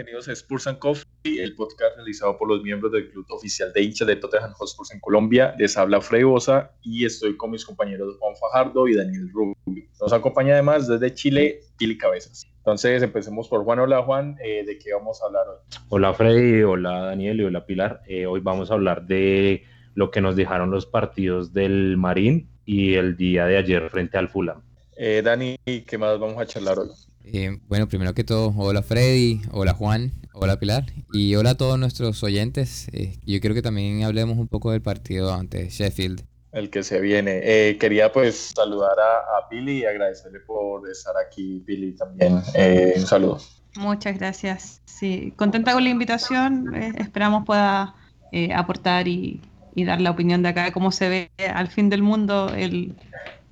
bienvenidos a Spurs and Coffee, el podcast realizado por los miembros del club oficial de hinchas de Tottenham Hotspur en Colombia. Les habla Freddy Bosa y estoy con mis compañeros Juan Fajardo y Daniel Rubio. Nos acompaña además desde Chile Pili Cabezas. Entonces empecemos por Juan. Hola Juan, eh, ¿de qué vamos a hablar hoy? Hola Freddy, hola Daniel y hola Pilar. Eh, hoy vamos a hablar de lo que nos dejaron los partidos del Marín y el día de ayer frente al Fulham. Eh, Dani, ¿qué más vamos a charlar hoy? Eh, bueno, primero que todo, hola Freddy, hola Juan, hola Pilar y hola a todos nuestros oyentes. Eh, yo creo que también hablemos un poco del partido ante Sheffield. El que se viene. Eh, quería pues saludar a, a, Pili y agradecerle por estar aquí, Pili, también. un saludo. Muchas gracias. Sí, contenta con la invitación. esperamos pueda aportar y, y, dar la opinión de acá de cómo se ve al fin del mundo el,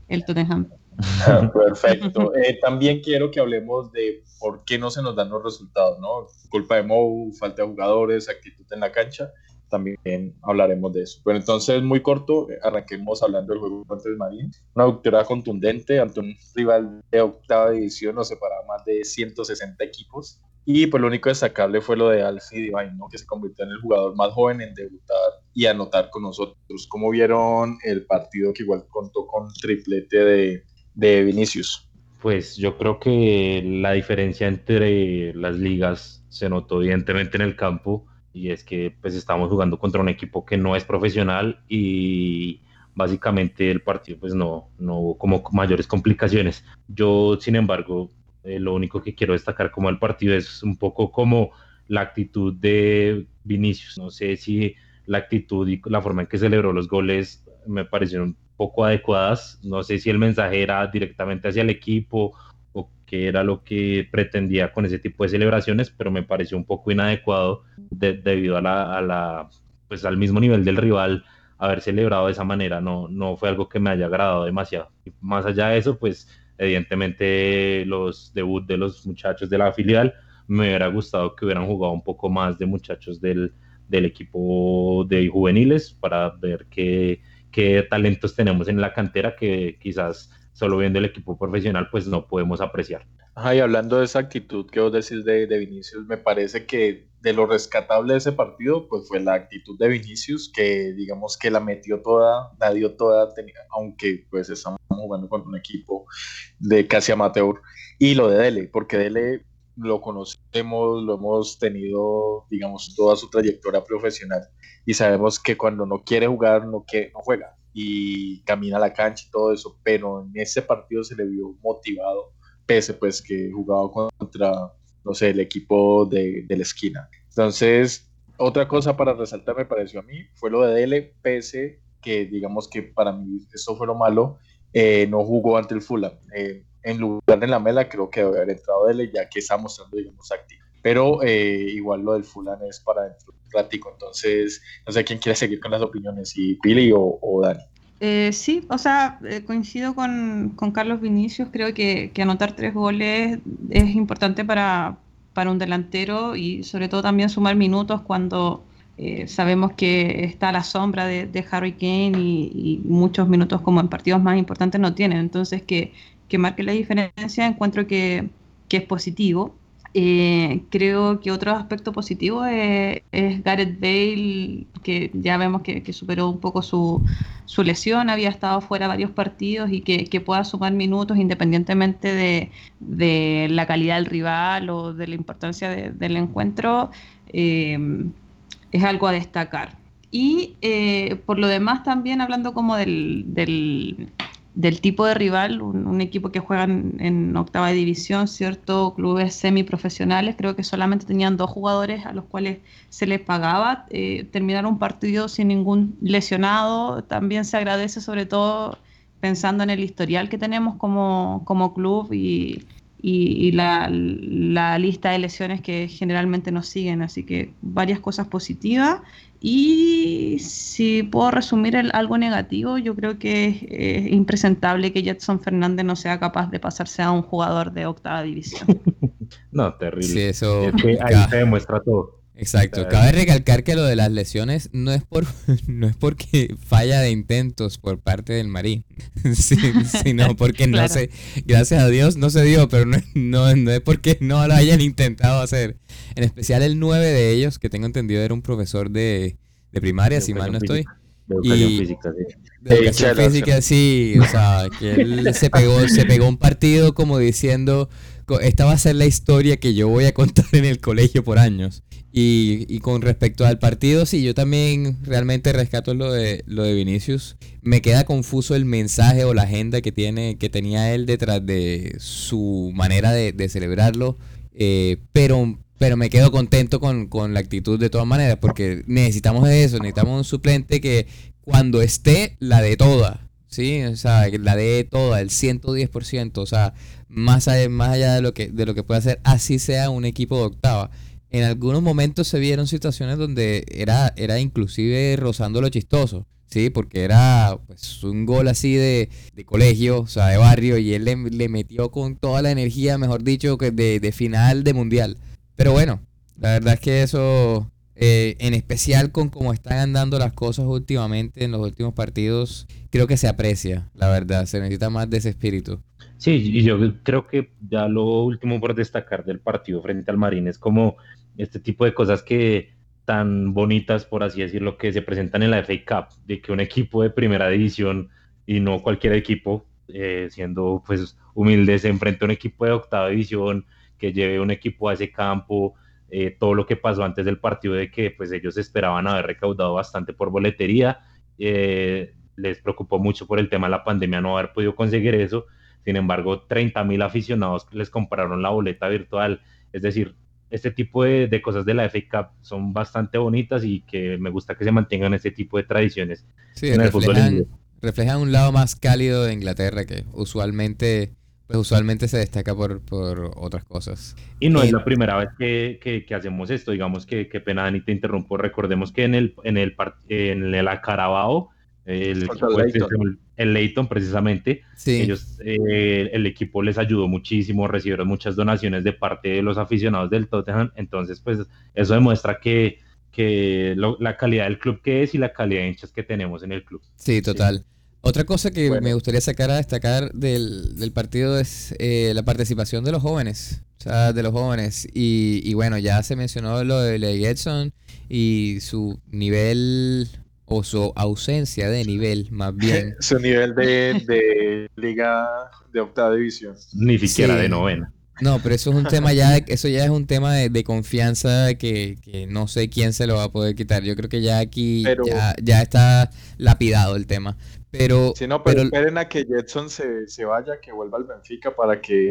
el Tottenham. Perfecto. Eh, también quiero que hablemos de por qué no se nos dan los resultados, ¿no? Culpa de Mou, falta de jugadores, actitud en la cancha. También hablaremos de eso. Pero entonces, muy corto, arranquemos hablando del juego contra el Marín. Una victoria contundente ante un rival de octava división, nos separaba más de 160 equipos. Y pues lo único destacable fue lo de Alfie Divine, ¿no? que se convirtió en el jugador más joven en debutar y anotar con nosotros. ¿Cómo vieron el partido que igual contó con triplete de, de Vinicius? Pues yo creo que la diferencia entre las ligas se notó evidentemente en el campo y es que pues estamos jugando contra un equipo que no es profesional y básicamente el partido pues no, no hubo como mayores complicaciones. Yo sin embargo eh, lo único que quiero destacar como el partido es un poco como la actitud de Vinicius. No sé si la actitud y la forma en que celebró los goles me parecieron poco adecuadas. No sé si el mensaje era directamente hacia el equipo o qué era lo que pretendía con ese tipo de celebraciones, pero me pareció un poco inadecuado debido a pues al mismo nivel del rival haber celebrado de esa manera. No, no fue algo que me haya agradado demasiado. más allá de eso, pues evidentemente los debut de los muchachos de la filial me hubiera gustado que hubieran jugado un poco más de muchachos del, del equipo de juveniles para ver qué qué talentos tenemos en la cantera que quizás solo viendo el equipo profesional pues no podemos apreciar. Ajá, y hablando de esa actitud que vos decís de, Vinicius, me parece que de lo rescatable de ese partido pues fue la actitud de Vinicius que digamos que la metió toda, la dio toda, aunque pues estamos jugando con un equipo de casi amateur y lo de Dele, porque Dele lo conocemos, lo hemos tenido, digamos, toda su trayectoria profesional y sabemos que cuando no quiere jugar, no, que, no juega y camina a la cancha y todo eso, pero en ese partido se le vio motivado, pese pues que jugaba contra, no sé, el equipo de, de la esquina. Entonces, otra cosa para resaltar me pareció a mí fue lo de Dele, pese que digamos que para mí eso fue lo malo, eh, no jugó ante el Fulham. Eh, en lugar de la mela creo que debe haber entrado él ya que está mostrando, digamos, activo. Pero eh, igual lo del Fulham es para dentro de un ratico, entonces no sé quién quiere seguir con las opiniones, si Pili o, o Dani. Eh, sí, o sea, eh, coincido con, con, Carlos Vinicius, creo que, que, anotar tres goles es importante para, para, un delantero y sobre todo también sumar minutos cuando eh, sabemos que está a la sombra de, de Harry Kane y, y, muchos minutos como en partidos más importantes no tienen, entonces que, que marque la diferencia, encuentro que, que es positivo. Eh, creo que otro aspecto positivo es, Gareth Bale, que ya vemos que, superó un poco su, su, lesión, había estado fuera varios partidos y que, pueda sumar minutos independientemente de, de, la calidad del rival o de la importancia de, del encuentro, eh, es algo a destacar. Y eh, por lo demás también hablando como del del tipo de rival, un, equipo que juega en, octava división, ¿cierto? Clubes semiprofesionales, creo que solamente tenían dos jugadores a los cuales se les pagaba. Eh, terminar un partido sin ningún lesionado también se agradece, sobre todo pensando en el historial que tenemos como, como club y, y, la, la, lista de lesiones que generalmente nos siguen. Así que varias cosas positivas. Y si puedo resumir el, algo negativo, yo creo que es, impresentable que Jetson Fernández no sea capaz de pasarse a un jugador de octava división. no, terrible. Sí, eso. Es que ahí se demuestra todo. Exacto. Cabe recalcar que lo de las lesiones no es por no es porque falla de intentos por parte del Marín, sino porque no sé, gracias a Dios no se dio, pero no, no, no, es porque no lo hayan intentado hacer. En especial el 9 de ellos, que tengo entendido era un profesor de, de primaria, si mal no estoy. De educación física, sí. De educación física, sí. O sea, que él se pegó, se pegó un partido como diciendo, esta va a ser la historia que yo voy a contar en el colegio por años. Y, y, con respecto al partido, sí, yo también realmente rescato lo de lo de Vinicius. Me queda confuso el mensaje o la agenda que tiene, que tenía él detrás de su manera de, de celebrarlo. Eh, pero pero me quedo contento con, con, la actitud de todas maneras, porque necesitamos eso, necesitamos un suplente que cuando esté, la de toda, ¿sí? O sea, la de toda, el 110%, o sea, más allá, más allá de, lo que, de lo que puede hacer, así sea un equipo de octava. En algunos momentos se vieron situaciones donde era, era inclusive rozando lo chistoso. Sí, porque era pues un gol así de, de colegio, o sea, de barrio, y él le, metió con toda la energía, mejor dicho, que de, de final de mundial. Pero bueno, la verdad es que eso, eh, en especial con cómo están andando las cosas últimamente en los últimos partidos, creo que se aprecia, la verdad, se necesita más de ese espíritu. Sí, y yo creo que ya lo último por destacar del partido frente al Marín es como este tipo de cosas que tan bonitas, por así decirlo, que se presentan en la FA Cup, de que un equipo de primera división y no cualquier equipo, eh, siendo pues humilde, se enfrenta a un equipo de octava división, que lleve un equipo a ese campo, eh, todo lo que pasó antes del partido de que pues ellos esperaban haber recaudado bastante por boletería, eh, les preocupó mucho por el tema de la pandemia no haber podido conseguir eso, sin embargo 30 mil aficionados les compraron la boleta virtual, es decir, este tipo de, de, cosas de la FA Cup son bastante bonitas y que me gusta que se mantengan este tipo de tradiciones sí, en reflejan, el fútbol. Reflejan un lado más cálido de Inglaterra que usualmente pues usualmente se destaca por, por otras cosas. Y no es la primera vez que, que, que, hacemos esto, digamos que, qué pena Dani te interrumpo, recordemos que en el, en el, en el Acarabao, el, Leighton. el Leighton precisamente, sí. ellos, eh, el equipo les ayudó muchísimo, recibieron muchas donaciones de parte de los aficionados del Tottenham, entonces pues eso demuestra que, que lo, la calidad del club que es y la calidad de hinchas que tenemos en el club. Sí, total. Sí. Otra cosa que bueno. me gustaría sacar a destacar del, del partido es eh, la participación de los jóvenes, o sea, de los jóvenes. Y, y bueno, ya se mencionó lo de Ley Edson y su nivel o su ausencia de nivel, más bien. su nivel de, de liga de octava división. Ni siquiera sí. de novena. No, pero eso es un tema ya, eso ya es un tema de, de confianza que, que, no sé quién se lo va a poder quitar. Yo creo que ya aquí pero, ya, ya, está lapidado el tema. Pero, sí, no, pero, pero esperen a que Jetson se, se, vaya, que vuelva al Benfica para que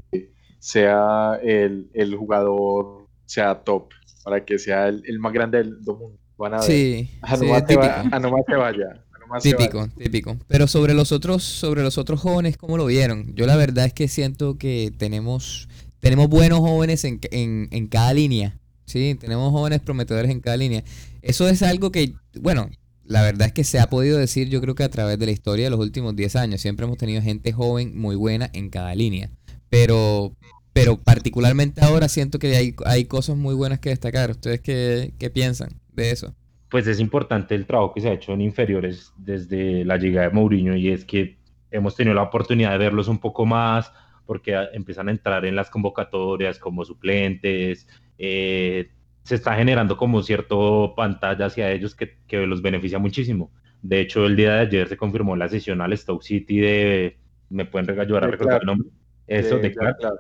sea el, el jugador, sea top, para que sea el, el más grande del mundo. Van a ver. Sí, a nomás, sí, te, va, a nomás te vaya. Típico, típico. Pero sobre los otros, sobre los otros jóvenes, ¿cómo lo vieron? Yo la verdad es que siento que tenemos tenemos buenos jóvenes en, en, en, cada línea. Sí, tenemos jóvenes prometedores en cada línea. Eso es algo que, bueno, la verdad es que se ha podido decir yo creo que a través de la historia de los últimos 10 años. Siempre hemos tenido gente joven muy buena en cada línea. Pero, pero particularmente ahora siento que hay, hay cosas muy buenas que destacar. ¿Ustedes qué, qué piensan de eso? Pues es importante el trabajo que se ha hecho en inferiores desde la llegada de Mourinho y es que hemos tenido la oportunidad de verlos un poco más, porque empiezan a entrar en las convocatorias como suplentes, eh, se está generando como cierto pantalla hacia ellos que, que, los beneficia muchísimo. De hecho, el día de ayer se confirmó la sesión al Stoke City de, me pueden ayudar a recordar el nombre, eso, de, de Clark. Clark.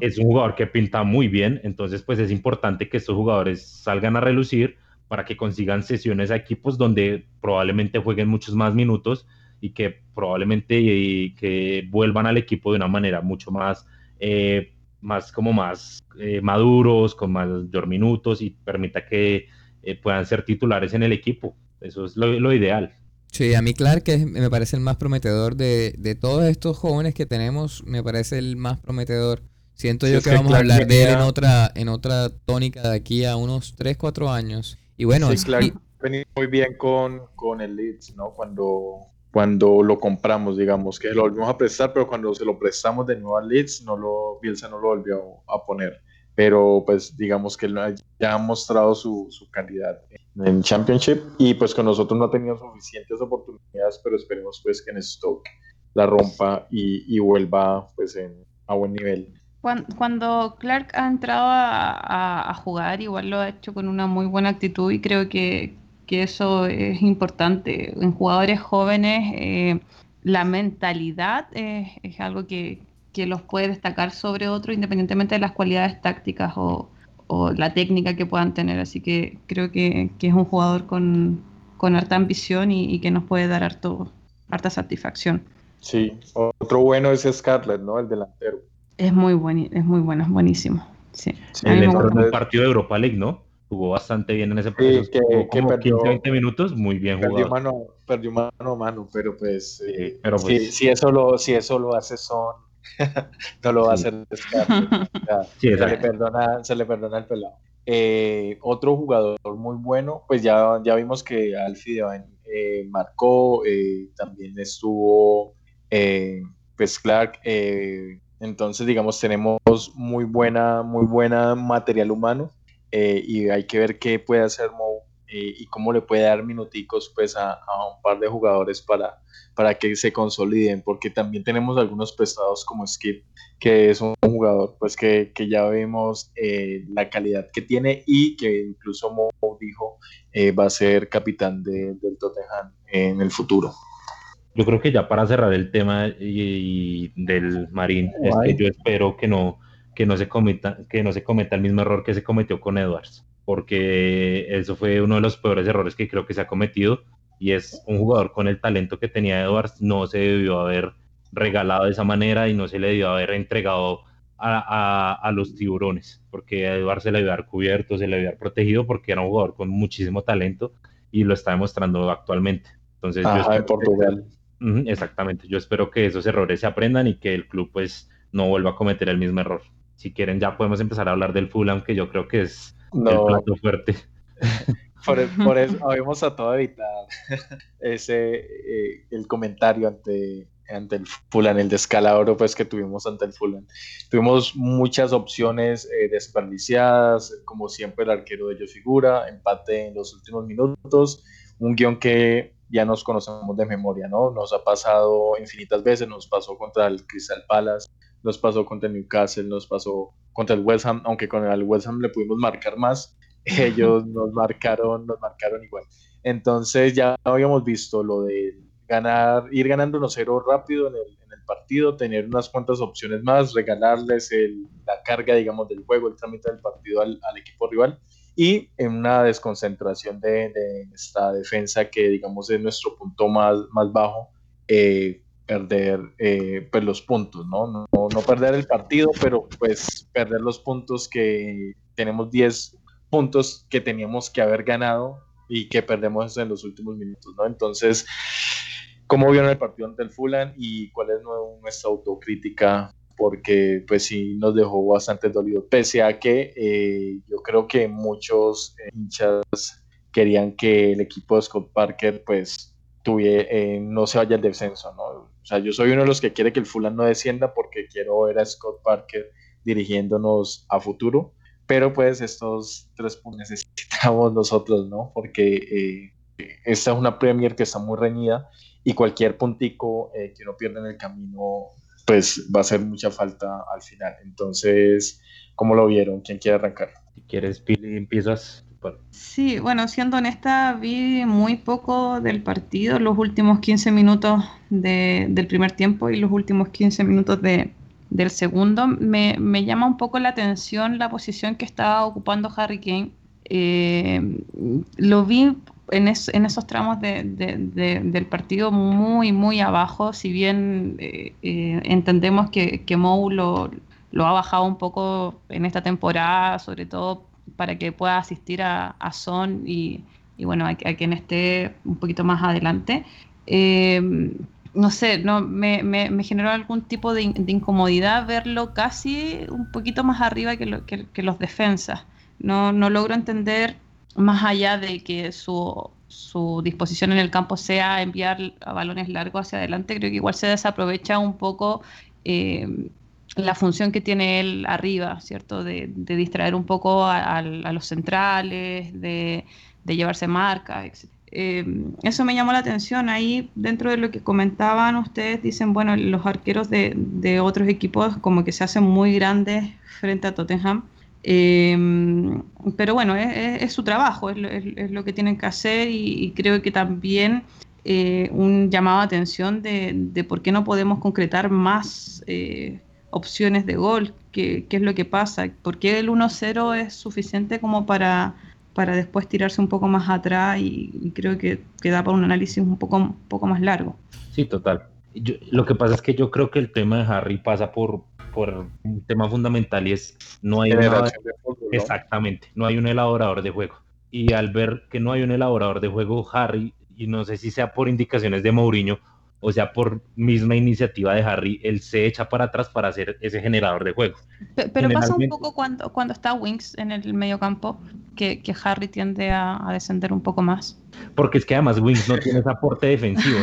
Es un jugador que pinta muy bien, entonces pues es importante que estos jugadores salgan a relucir para que consigan sesiones a equipos donde probablemente jueguen muchos más minutos y que probablemente y que vuelvan al equipo de una manera mucho más, eh, más como más eh, maduros, con mayor minutos y permita que eh, puedan ser titulares en el equipo. Eso es lo, lo ideal. Sí, a mí Clark que me parece el más prometedor de, de, todos estos jóvenes que tenemos, me parece el más prometedor. Siento yo sí, que vamos a hablar de él en otra, en otra tónica de aquí a unos 3, 4 años. Y bueno, sí, Clark venía muy bien con, con el Leeds, ¿no? Cuando cuando lo compramos, digamos, que lo volvimos a prestar, pero cuando se lo prestamos de nuevo a Leeds, no lo, Bielsa no lo volvió a poner. pero pues digamos que ya ha mostrado su, su calidad en Championship y pues con nosotros no ha tenido suficientes oportunidades, pero esperemos pues que en Stoke la rompa y, y vuelva pues en, a buen nivel. Cuando, Clark ha entrado a, jugar, igual lo ha hecho con una muy buena actitud y creo que, que eso es importante. En jugadores jóvenes, eh, la mentalidad es, algo que, que los puede destacar sobre otros independientemente de las cualidades tácticas o, o la técnica que puedan tener. Así que creo que, que es un jugador con, con harta ambición y, y, que nos puede dar harto, harta satisfacción. Sí, otro bueno es Scarlett, ¿no? El delantero. Es muy bueno, es muy bueno, es buenísimo. Sí. sí el partido de Europa League, ¿no? Jugó bastante bien en ese partido. Sí, que, que perdió, 15, 20 minutos, muy bien perdió jugado. Mano, perdió mano a mano, pero pues, eh, pero pues si, si, eso lo, si eso lo hace Son, no lo va a hacer sí, se, le perdona, se le perdona el pelado. Eh, otro jugador muy bueno, pues ya, ya vimos que Alfie eh, marcó, eh, también estuvo eh, pues Clark, eh, entonces digamos tenemos muy buena, muy buena material humano y hay que ver qué puede hacer Mo y cómo le puede dar minuticos pues a, a un par de jugadores para, para que se consoliden, porque también tenemos algunos prestados como Skip, que es un jugador pues que, que ya vemos eh, la calidad que tiene y que incluso Mo dijo eh, va a ser capitán de, del Tottenham en el futuro. Yo creo que ya para cerrar el tema y, y del Marín, es que yo espero que no, que, no se cometa, que no se cometa el mismo error que se cometió con Edwards, porque eso fue uno de los peores errores que creo que se ha cometido y es un jugador con el talento que tenía Edwards, no se debió haber regalado de esa manera y no se le debió haber entregado a, a, a los tiburones, porque a Edwards se le debió haber cubierto, se le debió haber protegido porque era un jugador con muchísimo talento y lo está demostrando actualmente. Entonces, Ajá, yo Portugal. Exactamente, yo espero que esos errores se aprendan y que el club pues no vuelva a cometer el mismo error. Si quieren ya podemos empezar a hablar del Fulham, que yo creo que es no. el plato fuerte. Por, por, eso habíamos tratado de evitar ese, eh, el comentario ante, ante el Fulham, el descalabro pues, que tuvimos ante el Fulham. Tuvimos muchas opciones eh, desperdiciadas, como siempre el arquero de ellos figura, empate en los últimos minutos, un guion que ya nos conocemos de memoria, ¿no? Nos ha pasado infinitas veces, nos pasó contra el Crystal Palace, nos pasó contra el Newcastle, nos pasó contra el West Ham, aunque con el West Ham le pudimos marcar más, ellos nos marcaron, nos marcaron igual. Entonces ya habíamos visto lo de ganar, ir ganando 1-0 rápido en el, en el, partido, tener unas cuantas opciones más, regalarles el, la carga, digamos, del juego, el trámite del partido al, al, equipo rival y en una desconcentración de, de, esta defensa que, digamos, es nuestro punto más, más bajo, eh, perder eh, pues los puntos, ¿no? ¿no? No perder el partido, pero pues perder los puntos que tenemos 10 puntos que teníamos que haber ganado y que perdemos en los últimos minutos, ¿no? Entonces, ¿cómo vieron el partido ante el Fulham y cuál es nuestra autocrítica? Porque pues sí nos dejó bastante dolido, pese a que eh, yo creo que muchos hinchas querían que el equipo de Scott Parker pues tuviera, eh, no se vaya al descenso, ¿no? O sea, yo soy uno de los que quiere que el Fulham no descienda porque quiero ver a Scott Parker dirigiéndonos a futuro pero pues estos tres puntos necesitamos nosotros, ¿no? Porque eh, esta es una Premier que está muy reñida y cualquier puntico eh, que uno pierda en el camino, pues va a hacer mucha falta al final. Entonces, ¿cómo lo vieron? ¿Quién quiere arrancar? Si quieres, Pili, empiezas. Sí, bueno, siendo honesta, vi muy poco del partido, los últimos 15 minutos de, del primer tiempo y los últimos 15 minutos de, del segundo, me, me, llama un poco la atención la posición que estaba ocupando Harry Kane. Eh, lo vi en, es, en esos tramos de, de, de, del partido muy, muy abajo, si bien eh, eh, entendemos que, que Mou lo, lo, ha bajado un poco en esta temporada, sobre todo para que pueda asistir a, a Son y, y bueno, a, a, quien esté un poquito más adelante. Eh, no sé, no, me, me, me, generó algún tipo de, de, incomodidad verlo casi un poquito más arriba que, lo, que, que, los defensas. No, no logro entender, más allá de que su, su disposición en el campo sea enviar a balones largos hacia adelante, creo que igual se desaprovecha un poco eh, la función que tiene él arriba, ¿cierto? De, distraer un poco a, los centrales, de, llevarse marca, etc. Eh, eso me llamó la atención. Ahí, dentro de lo que comentaban ustedes, dicen, bueno, los arqueros de, otros equipos como que se hacen muy grandes frente a Tottenham. Eh, pero bueno, es, su trabajo, es lo, que tienen que hacer y, creo que también eh, un llamado a atención de, por qué no podemos concretar más opciones de gol, qué, es lo que pasa, por qué el 1-0 es suficiente como para, para después tirarse un poco más atrás y, creo que, queda da para un análisis un poco, un poco más largo. Sí, total. lo que pasa es que yo creo que el tema de Harry pasa por, por un tema fundamental y es no hay exactamente, no hay un elaborador de juego. Y al ver que no hay un elaborador de juego, Harry, y no sé si sea por indicaciones de Mourinho, o sea, por misma iniciativa de Harry, él se echa para atrás para hacer ese generador de juego. Pero, pasa un poco cuando, cuando está Winks en el medio campo, que, Harry tiende a, descender un poco más. Porque es que además Winks no tiene ese aporte defensivo.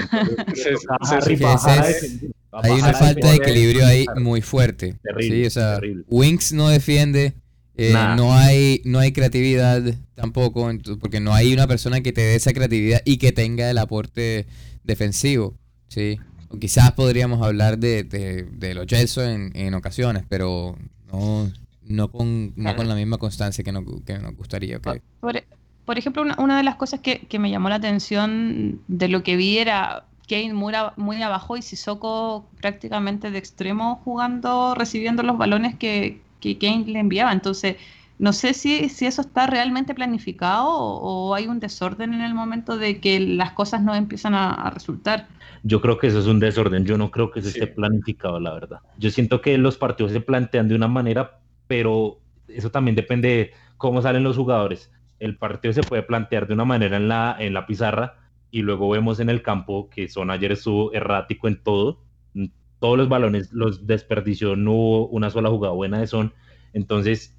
hay una falta de equilibrio ahí muy fuerte. Terrible, sí, Winks no defiende, eh, no hay no hay creatividad tampoco, porque no hay una persona que te dé esa creatividad y que tenga el aporte defensivo. Sí, quizás podríamos hablar de, de, los Gelson en, ocasiones, pero no, no, con, no con la misma constancia que nos, que nos gustaría. Por, ejemplo, una, de las cosas que, me llamó la atención de lo que vi era Kane muy, muy abajo y Sissoko prácticamente de extremo jugando, recibiendo los balones que, que Kane le enviaba. Entonces, no sé si, si eso está realmente planificado o, hay un desorden en el momento de que las cosas no empiezan a, resultar. Yo creo que eso es un desorden, yo no creo que eso esté planificado, la verdad. Yo siento que los partidos se plantean de una manera, pero eso también depende de cómo salen los jugadores. El partido se puede plantear de una manera en la, en la pizarra y luego vemos en el campo que Son ayer estuvo errático en todo. Todos los balones los desperdició, no hubo una sola jugada buena de Son. Entonces,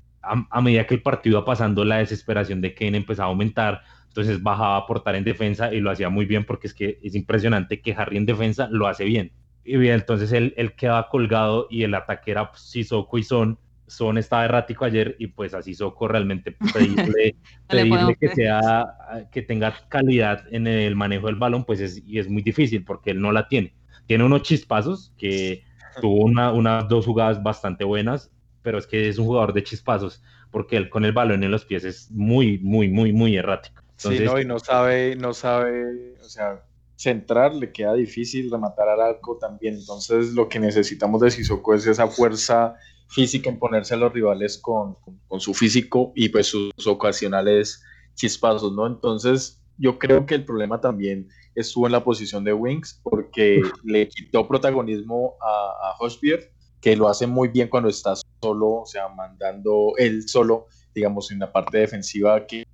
a, medida que el partido iba pasando, la desesperación de Kane empezaba a aumentar, entonces bajaba a aportar en defensa y lo hacía muy bien porque es que es impresionante que Harry en defensa lo hace bien. Y bien, entonces él, él quedaba colgado y el ataque era Sissoko y Son. Son estaba errático ayer y pues así Sissoko realmente pedirle, pedirle que sea que tenga calidad en el manejo del balón pues es, y es muy difícil porque él no la tiene. Tiene unos chispazos que tuvo una, unas dos jugadas bastante buenas pero es que es un jugador de chispazos, porque él con el balón en los pies es muy, muy, muy, muy errático. sí, no, y no sabe, no sabe, o sea, centrar le queda difícil, rematar al arco también. Entonces, lo que necesitamos de Sissoko es esa fuerza física en ponerse a los rivales con, con, su físico y pues sus ocasionales chispazos, ¿no? Entonces, yo creo que el problema también estuvo en la posición de Wings porque le quitó protagonismo a, a que lo hace muy bien cuando está solo, o sea, mandando él solo, digamos, en la parte defensiva que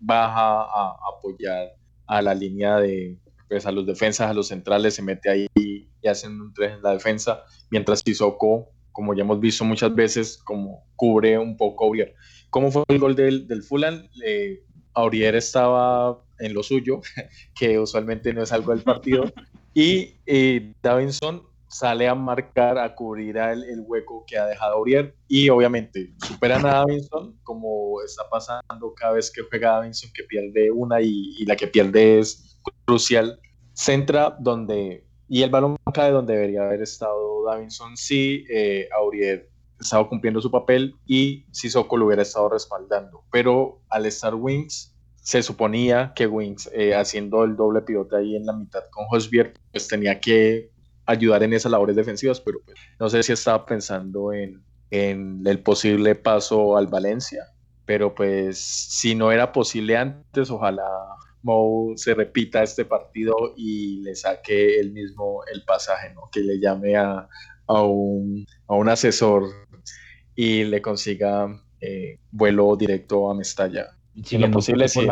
baja a apoyar a la línea de, pues a los defensas, a los centrales, se mete ahí y hacen un tres en la defensa, mientras Sissoko, como ya hemos visto muchas veces, como cubre un poco a Aurier. ¿Cómo fue el gol del, del Fulham? Eh, Aurier estaba en lo suyo, que usualmente no es algo del partido, y eh, Davinson sale a marcar, a cubrir el, el, hueco que ha dejado Aurier. Y obviamente superan a Davinson como está pasando cada vez que juega Davinson que pierde una y, la que pierde es crucial. Centra donde y el balón cae donde debería haber estado Davinson si eh, Aurier estaba cumpliendo su papel y si Soco lo hubiera estado respaldando. Pero al estar Wings se suponía que Wings eh, haciendo el doble pivote ahí en la mitad con Hosbier pues tenía que ayudar en esas labores defensivas, pero pues, no sé si estaba pensando en, en el posible paso al Valencia, pero pues si no era posible antes, ojalá Mou se repita este partido y le saque el mismo el pasaje, ¿no? que le llame a, a, un, a un, asesor y le consiga eh, vuelo directo a Mestalla. En lo posible, sin,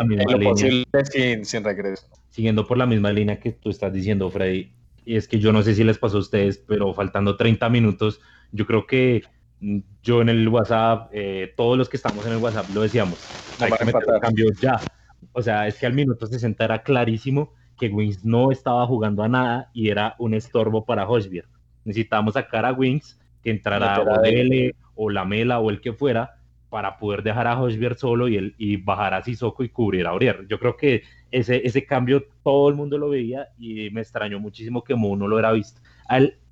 sin, sin regreso. Siguiendo por la misma línea que tú estás diciendo, Freddy, y es que yo no sé si les pasó a ustedes, pero faltando 30 minutos, yo creo que mm, yo en el WhatsApp, eh, todos los que estamos en el WhatsApp lo decíamos, hay que meter cambios ya. O sea, es que al minuto 60 era clarísimo que Wings no estaba jugando a nada y era un estorbo para Hoshbier. Necesitábamos sacar a Wings que entrara Odele o Lamela o el que fuera para poder dejar a Hosbier solo y, el, y bajar a Sissoko y cubrir a Aurier. Yo creo que ese, ese cambio todo el mundo lo veía y me extrañó muchísimo que Mo no lo hubiera visto.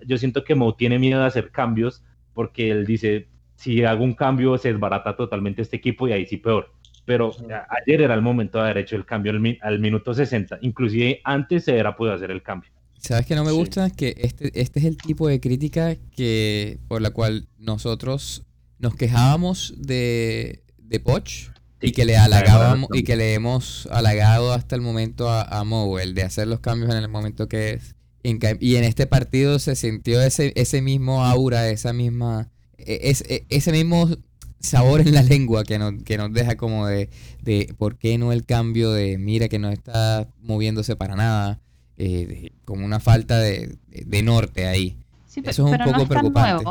yo siento que Mo tiene miedo de hacer cambios porque él dice, si hago un cambio se desbarata totalmente este equipo y ahí sí peor. Pero ayer era el momento de haber hecho el cambio al, minuto 60. Inclusive antes se era podido hacer el cambio. ¿Sabes que no me gusta? Que este, este es el tipo de crítica que por la cual nosotros nos quejábamos de, de Poch y que le halagábamos y que le hemos halagado hasta el momento a, a Mowell de hacer los cambios en el momento que es. Y en este partido se sintió ese, ese mismo aura, esa misma, e, e, ese mismo sabor en la lengua que nos, que nos deja como de, de por qué no el cambio de mira que no está moviéndose para nada, eh, como una falta de, de norte ahí. Eso es un poco preocupante.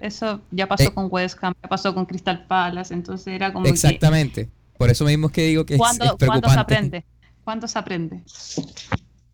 Eso ya pasó eh, con West Ham, ya pasó con Crystal Palace, entonces era como Exactamente. Por eso mismo es que digo que es, preocupante. ¿Cuándo se aprende? ¿Cuándo se aprende?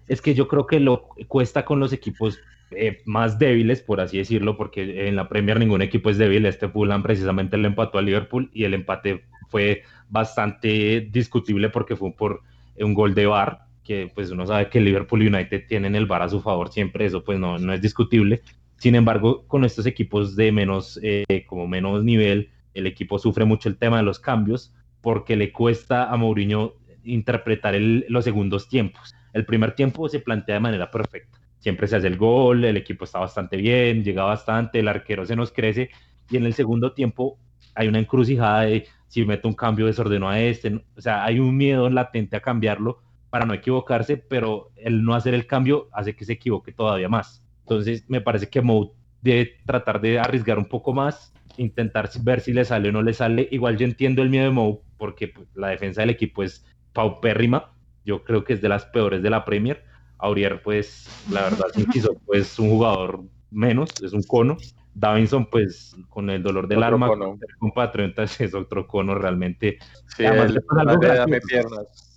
Es que yo creo que lo cuesta con los equipos eh, más débiles, por así decirlo, porque en la Premier ningún equipo es débil. Este Fulham precisamente le empató a Liverpool y el empate fue bastante discutible porque fue por un gol de VAR, que pues uno sabe que Liverpool United tienen el VAR a su favor siempre, eso pues no, no es discutible. Sin embargo, con estos equipos de menos, eh, como menos nivel, el equipo sufre mucho el tema de los cambios porque le cuesta a Mourinho interpretar los segundos tiempos. El primer tiempo se plantea de manera perfecta. Siempre se hace el gol, el equipo está bastante bien, llega bastante, el arquero se nos crece y en el segundo tiempo hay una encrucijada de si meto un cambio desordenó a este, o sea, hay un miedo latente a cambiarlo para no equivocarse, pero el no hacer el cambio hace que se equivoque todavía más. Entonces, me parece que Mou debe tratar de arriesgar un poco más, intentar ver si le sale o no le sale. Igual yo entiendo el miedo de Mou, porque pues, la defensa del equipo es paupérrima. Yo creo que es de las peores de la Premier. Aurier, pues, la verdad, quiso, pues, un jugador menos, es un cono. Davinson, pues, con el dolor del arma, compatriotas, es otro cono realmente. Sí, piernas.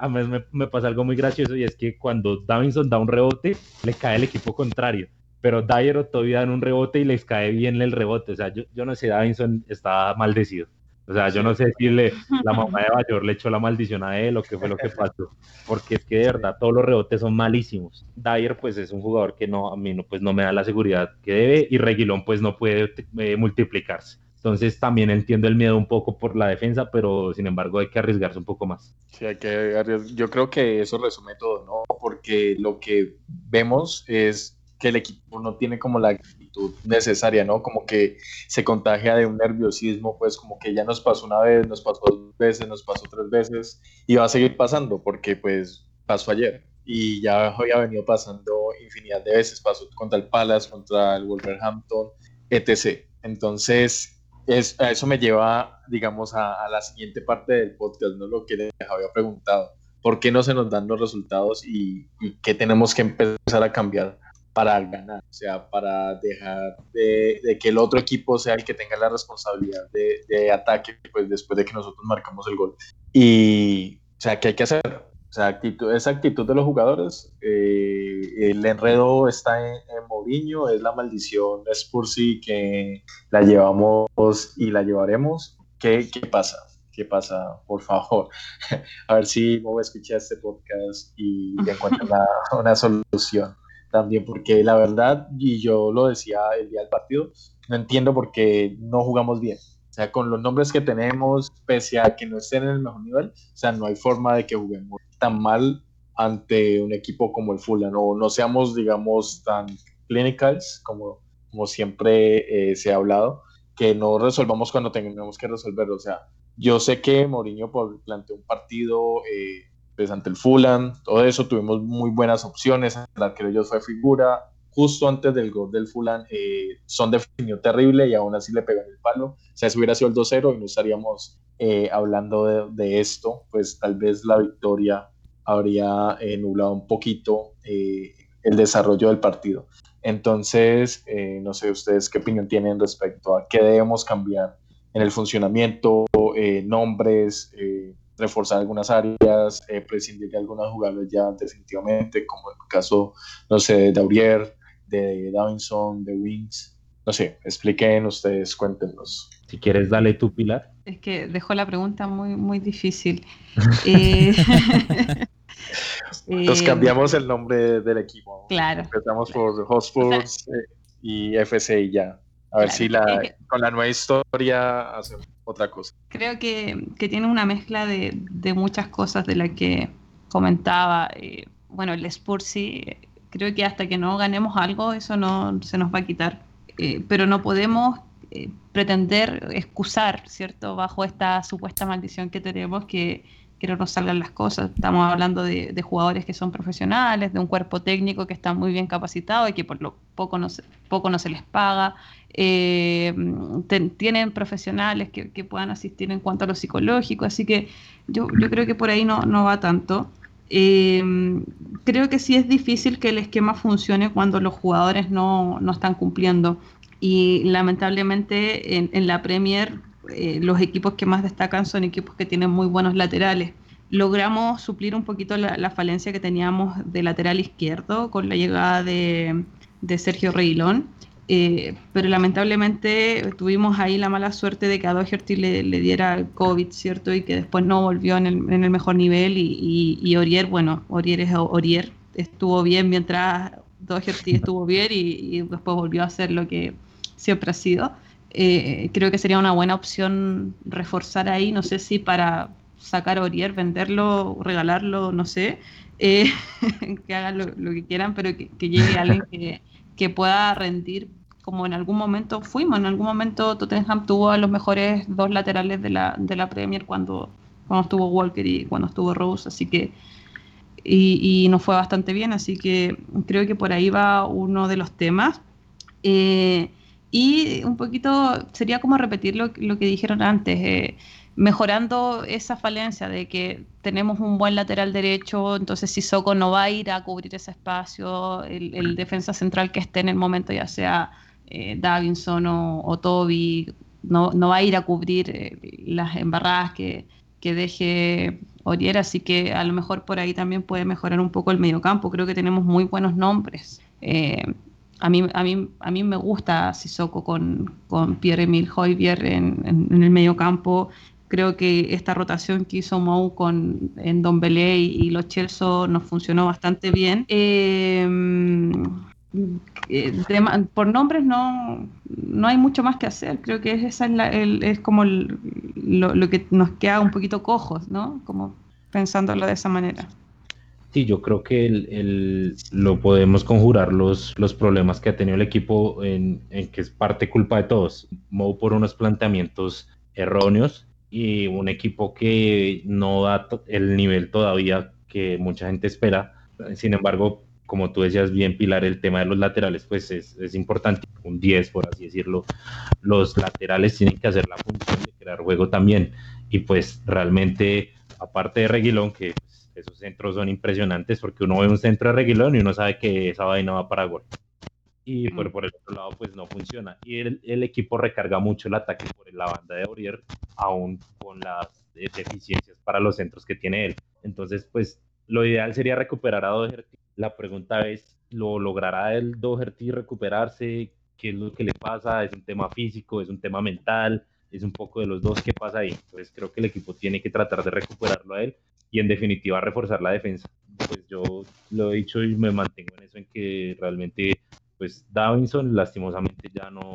A mí me, me, pasa algo muy gracioso y es que cuando Davinson da un rebote, le cae el equipo contrario. Pero Dyer todavía da un rebote y les cae bien el rebote. O sea, yo, yo no sé, Davinson está maldecido. O sea, yo no sé si le, la mamá de Bayor le echó la maldición a él o qué fue lo que pasó. Porque es que de verdad todos los rebotes son malísimos. Dyer pues es un jugador que no, a mí no, pues, no me da la seguridad que debe y Reguilón pues no puede eh, multiplicarse. Entonces también entiendo el miedo un poco por la defensa, pero sin embargo hay que arriesgarse un poco más. Sí, hay que arriesgar. Yo creo que eso resume todo, ¿no? Porque lo que vemos es que el equipo no tiene como la actitud necesaria, ¿no? Como que se contagia de un nerviosismo, pues como que ya nos pasó una vez, nos pasó dos veces, nos pasó tres veces y va a seguir pasando porque pues pasó ayer y ya había venido pasando infinidad de veces, pasó contra el Palace, contra el Wolverhampton, etc. Entonces, eso me lleva, digamos, a, la siguiente parte del podcast, ¿no? Lo que les había preguntado. ¿Por qué no se nos dan los resultados y, qué tenemos que empezar a cambiar para ganar? O sea, para dejar de, que el otro equipo sea el que tenga la responsabilidad de, ataque, pues después de que nosotros marcamos el gol. Y, o sea, ¿qué hay que hacer? O sea, actitud, esa actitud de los jugadores, eh, el enredo está en, en, Mourinho, es la maldición de Spursy que la llevamos y la llevaremos. ¿Qué, qué pasa? ¿Qué pasa? Por favor. A ver si me voy a escuchar este podcast y encuentro una, una solución también, porque la verdad, y yo lo decía el día del partido, no entiendo por qué no jugamos bien. O sea, con los nombres que tenemos, pese a que no estén en el mejor nivel, o sea, no hay forma de que juguemos tan mal ante un equipo como el Fulham o no seamos, digamos, tan clinicals como, como siempre eh, se ha hablado, que no resolvamos cuando tengamos que resolverlo. O sea, yo sé que Mourinho planteó un partido eh, pues, ante el Fulham, todo eso, tuvimos muy buenas opciones, el arquero yo fue figura, justo antes del gol del Fulham, eh, Son definió terrible y aún así le pegó en el palo. O sea, si hubiera sido el 2-0 y no estaríamos eh, hablando de, esto, pues tal vez la victoria habría eh, nublado un poquito eh, el desarrollo del partido. Entonces, no sé ustedes qué opinión tienen respecto a qué debemos cambiar en el funcionamiento, nombres, reforzar algunas áreas, prescindir de algunas jugadas ya definitivamente, como en el caso, no sé, de Aurier, de Davinson, de Wings. no sé, expliquen ustedes, cuéntenos. Si quieres, dale tu Pilar. Es que dejó la pregunta muy, muy difícil. eh, Nos eh, cambiamos el nombre del equipo. Claro. Empezamos por Hotspurs eh, y FC y ya. A ver Claro, si la, que- con la nueva historia hacemos otra cosa. Creo que, que tiene una mezcla de, de muchas cosas de las que comentaba. eh, bueno, el Spurs sí, eh, creo que hasta que no ganemos algo, eso no se nos va a quitar. Eh, pero no podemos eh, pretender excusar, ¿cierto?, bajo esta supuesta maldición que tenemos que, que no nos salgan las cosas. Estamos hablando de, jugadores que son profesionales, de un cuerpo técnico que está muy bien capacitado y que por lo poco no se, poco no se les paga. Eh, tienen profesionales que, que puedan asistir en cuanto a lo psicológico, así que yo, yo creo que por ahí no, no va tanto. Eh, creo que sí es difícil que el esquema funcione cuando los jugadores no, no están cumpliendo. Y lamentablemente en, la Premier eh, los equipos que más destacan son equipos que tienen muy buenos laterales. Logramos suplir un poquito la, falencia que teníamos de lateral izquierdo con la llegada de, Sergio Reguilón. Eh, pero lamentablemente tuvimos ahí la mala suerte de que a Doherty le, le diera COVID, ¿cierto? Y que después no volvió en el, en el mejor nivel. Y, y, y Orier, bueno, Orier es Orier, estuvo bien mientras Doherty estuvo bien y, y después volvió a ser lo que siempre ha sido. Eh, creo que sería una buena opción reforzar ahí, no sé si para sacar a Orier, venderlo, regalarlo, no sé, eh, que hagan lo, lo, que quieran, pero que, que llegue alguien que, que pueda rendir como en algún momento fuimos, en algún momento Tottenham tuvo a los mejores dos laterales de la, de la Premier cuando, cuando estuvo Walker y cuando estuvo Rose, así que y, y, nos fue bastante bien, así que creo que por ahí va uno de los temas. Eh, y un poquito sería como repetir lo, lo que dijeron antes, eh, mejorando esa falencia de que tenemos un buen lateral derecho, entonces Sissoko no va a ir a cubrir ese espacio, el, el defensa central que esté en el momento, ya sea eh, Davinson o, o Toby, no, no, va a ir a cubrir eh, las embarradas que, que deje Orier, así que a lo mejor por ahí también puede mejorar un poco el mediocampo. Creo que tenemos muy buenos nombres. Eh, a, mí, a, mí, a mí me gusta Sissoko con, con Pierre-Emile Hoybier en, en, en, el mediocampo. Creo que esta rotación que hizo Mou con, en Don Belé y, y Los Chelsea nos funcionó bastante bien. Eh, de, por nombres no, no hay mucho más que hacer. Creo que es, la, es como lo, que nos queda un poquito cojos, ¿no? Como pensándolo de esa manera. Sí, yo creo que el, lo podemos conjurar los, los problemas que ha tenido el equipo en, en, que es parte culpa de todos. Mo por unos planteamientos erróneos y un equipo que no da el nivel todavía que mucha gente espera. Sin embargo, como tú decías bien, Pilar, el tema de los laterales, pues es, es, importante, un 10, por así decirlo. Los laterales tienen que hacer la función de crear juego también. Y pues realmente, aparte de Reguilón, que pues, esos centros son impresionantes, porque uno ve un centro de Reguilón y uno sabe que esa vaina va para gol. Y por, por el otro lado, pues no funciona. Y el, el equipo recarga mucho el ataque por la banda de Aurier, aún con las deficiencias para los centros que tiene él. Entonces, pues lo ideal sería recuperar a Doherty. La pregunta es, ¿lo logrará el Doherty recuperarse? ¿Qué es lo que le pasa? ¿Es un tema físico? ¿Es un tema mental? ¿Es un poco de los dos? ¿Qué pasa ahí? Pues creo que el equipo tiene que tratar de recuperarlo a él y en definitiva reforzar la defensa. Pues yo lo he dicho y me mantengo en eso, en que realmente, pues Davinson lastimosamente ya no,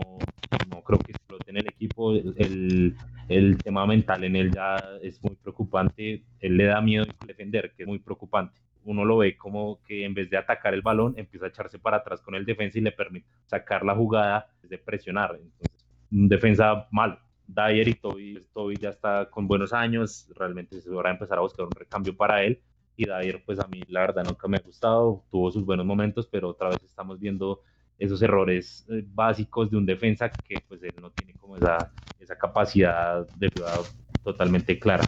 no creo que explote en el equipo. El, el tema mental en él ya es muy preocupante. Él le da miedo defender, que es muy preocupante uno lo ve como que en vez de atacar el balón, empieza a echarse para atrás con el defensa y le permite sacar la jugada de presionar. Entonces, un defensa malo. Dyer y Toby, Toby ya está con buenos años, realmente es hora de empezar a buscar un recambio para él. Y Dyer, pues a mí la verdad nunca me ha gustado, tuvo sus buenos momentos, pero otra vez estamos viendo esos errores eh, básicos de un defensa que pues él no tiene como esa, esa capacidad de jugada totalmente clara.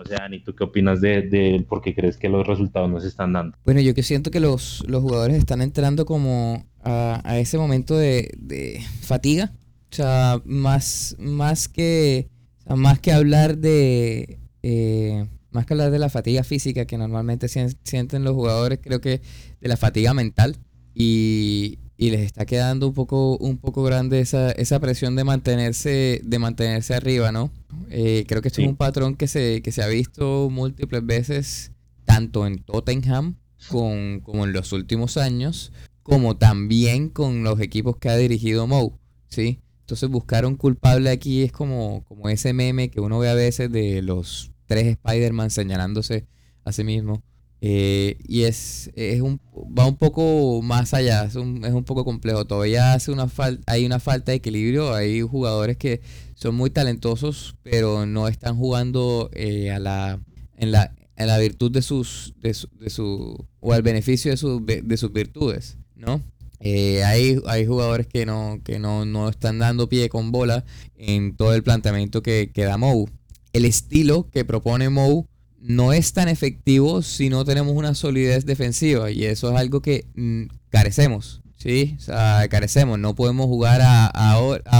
O sea, Ani, ¿tú qué opinas de, de por qué crees que los resultados no se están dando? Bueno, yo que siento que los, los jugadores están entrando como a, a ese momento de, de, fatiga. O sea, más, más, que, más que hablar de... Eh, más que hablar de la fatiga física que normalmente sienten los jugadores, creo que de la fatiga mental. Y, y les está quedando un poco, un poco grande esa, esa presión de mantenerse, de mantenerse arriba, ¿no? Eh, creo que esto es un patrón que se, que se ha visto múltiples veces, tanto en Tottenham con, como en los últimos años, como también con los equipos que ha dirigido Moe, ¿sí? Entonces buscar un culpable aquí es como, como ese meme que uno ve a veces de los tres Spider-Man señalándose a sí mismo. Eh, y es, es un, va un poco más allá, es un, es un poco complejo. Todavía hace una hay una falta de equilibrio. Hay jugadores que son muy talentosos, pero no están jugando eh, a la, en, la, en la virtud de sus, de su, o al beneficio de, su, de sus virtudes, ¿no? Eh, hay, hay jugadores que no, que no, no están dando pie con bola en todo el planteamiento que, que da Mou. El estilo que propone Mou no es tan efectivo si no tenemos una solidez defensiva y eso es algo que mm, carecemos. Sí, o sea, carecemos. No podemos jugar a, a,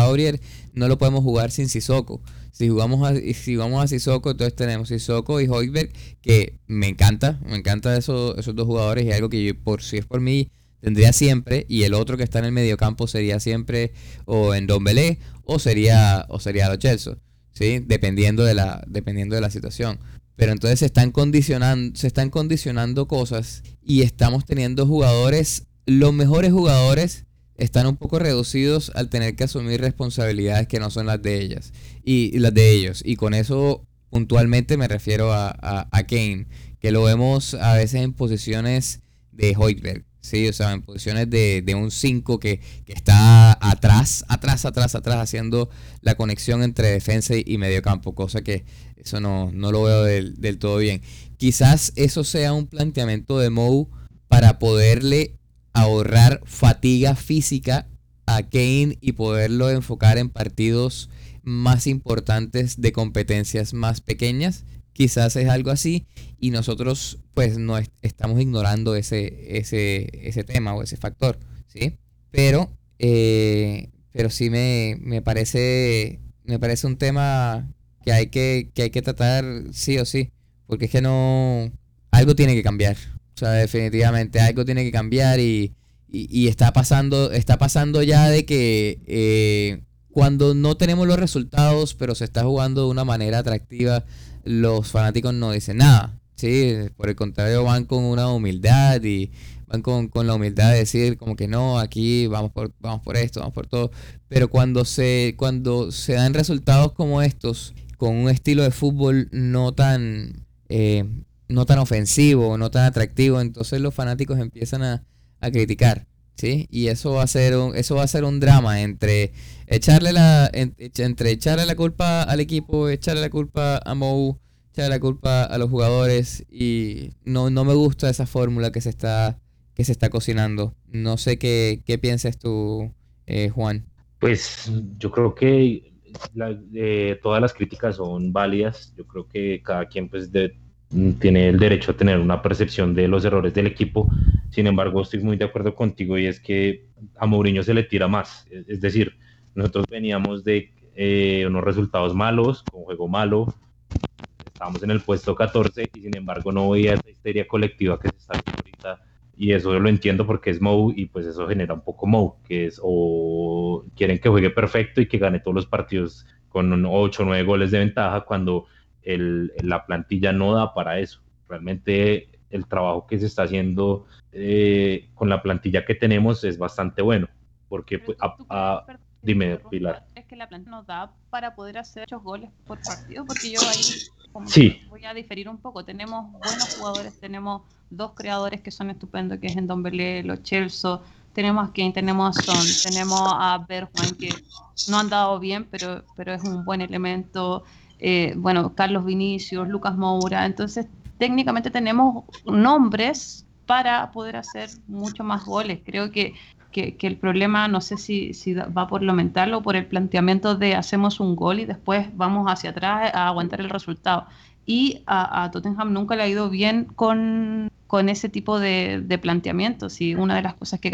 Aurier, no lo podemos jugar sin Sissoko. Si jugamos a, si vamos a Sissoko, entonces tenemos Sissoko y Hoiberg, que me encanta, me encanta eso, esos dos jugadores y algo que por si es por mí tendría siempre y el otro que está en el mediocampo sería siempre o en Don Belé o sería o sería Lo Chelsea, ¿sí? Dependiendo de la dependiendo de la situación. Pero entonces se están condicionando, se están condicionando cosas y estamos teniendo jugadores, los mejores jugadores están un poco reducidos al tener que asumir responsabilidades que no son las de ellas y, las de ellos. Y con eso puntualmente me refiero a, a, Kane, que lo vemos a veces en posiciones de Hoiberg. Sí, o sea, en posiciones de, de un 5 que, que, está atrás, atrás, atrás, atrás, haciendo la conexión entre defensa y mediocampo, cosa que eso no, no lo veo del, todo bien. Quizás eso sea un planteamiento de Mou para poderle ahorrar fatiga física a Kane y poderlo enfocar en partidos más importantes de competencias más pequeñas. Quizás es algo así y nosotros pues no estamos ignorando ese, ese, ese tema o ese factor, ¿sí? Pero, eh, pero sí me, me, parece, me parece un tema que hay que, que hay que tratar sí o sí, porque es que no, algo tiene que cambiar, o sea, definitivamente algo tiene que cambiar y, y, está pasando, está pasando ya de que eh, cuando no tenemos los resultados, pero se está jugando de una manera atractiva, los fanáticos no dicen nada, sí, por el contrario van con una humildad y van con, con, la humildad de decir como que no, aquí vamos por, vamos por esto, vamos por todo. Pero cuando se, cuando se dan resultados como estos con un estilo de fútbol no tan, eh, no tan ofensivo, no tan atractivo, entonces los fanáticos empiezan a, criticar. ¿Sí? Y eso va a ser un, eso va a ser un drama entre echarle la entre echarle la culpa al equipo, echarle la culpa a Mou, echarle la culpa a los jugadores y no, no me gusta esa fórmula que se está que se está cocinando. No sé qué, qué piensas tú, eh, Juan. Pues yo creo que eh, todas las críticas son válidas. Yo creo que cada quien pues tiene el derecho a tener una percepción de los errores del equipo. Sin embargo, estoy muy de acuerdo contigo y es que a Mourinho se le tira más. Es, decir, nosotros veníamos de eh, unos resultados malos, con juego malo. Estábamos en el puesto 14 y sin embargo no veía esa histeria colectiva que se está viendo ahorita y eso yo lo entiendo porque es Mou y pues eso genera un poco Mou, que es o quieren que juegue perfecto y que gane todos los partidos con 8 o 9 goles de ventaja cuando el, la plantilla no da para eso. Realmente el trabajo que se está haciendo eh, con la plantilla que tenemos es bastante bueno, porque pues, dime Pilar. Es que la plantilla no da para poder hacer 8 goles por partido, porque yo ahí sí. voy a diferir un poco. Tenemos buenos jugadores, tenemos dos creadores que son estupendos, que es en Don Belé, los Chelsea, tenemos a Kane, tenemos a Son, tenemos a Bergman, que no han dado bien, pero, pero es un buen elemento. Eh, bueno, Carlos Vinicius, Lucas Moura. Entonces, técnicamente tenemos nombres para poder hacer mucho más goles. Creo que, que, el problema, no sé si, va por lo mental o por el planteamiento de hacemos un gol y después vamos hacia atrás a aguantar el resultado. Y a Tottenham nunca le ha ido bien con, con ese tipo de, planteamientos. Y una de las cosas que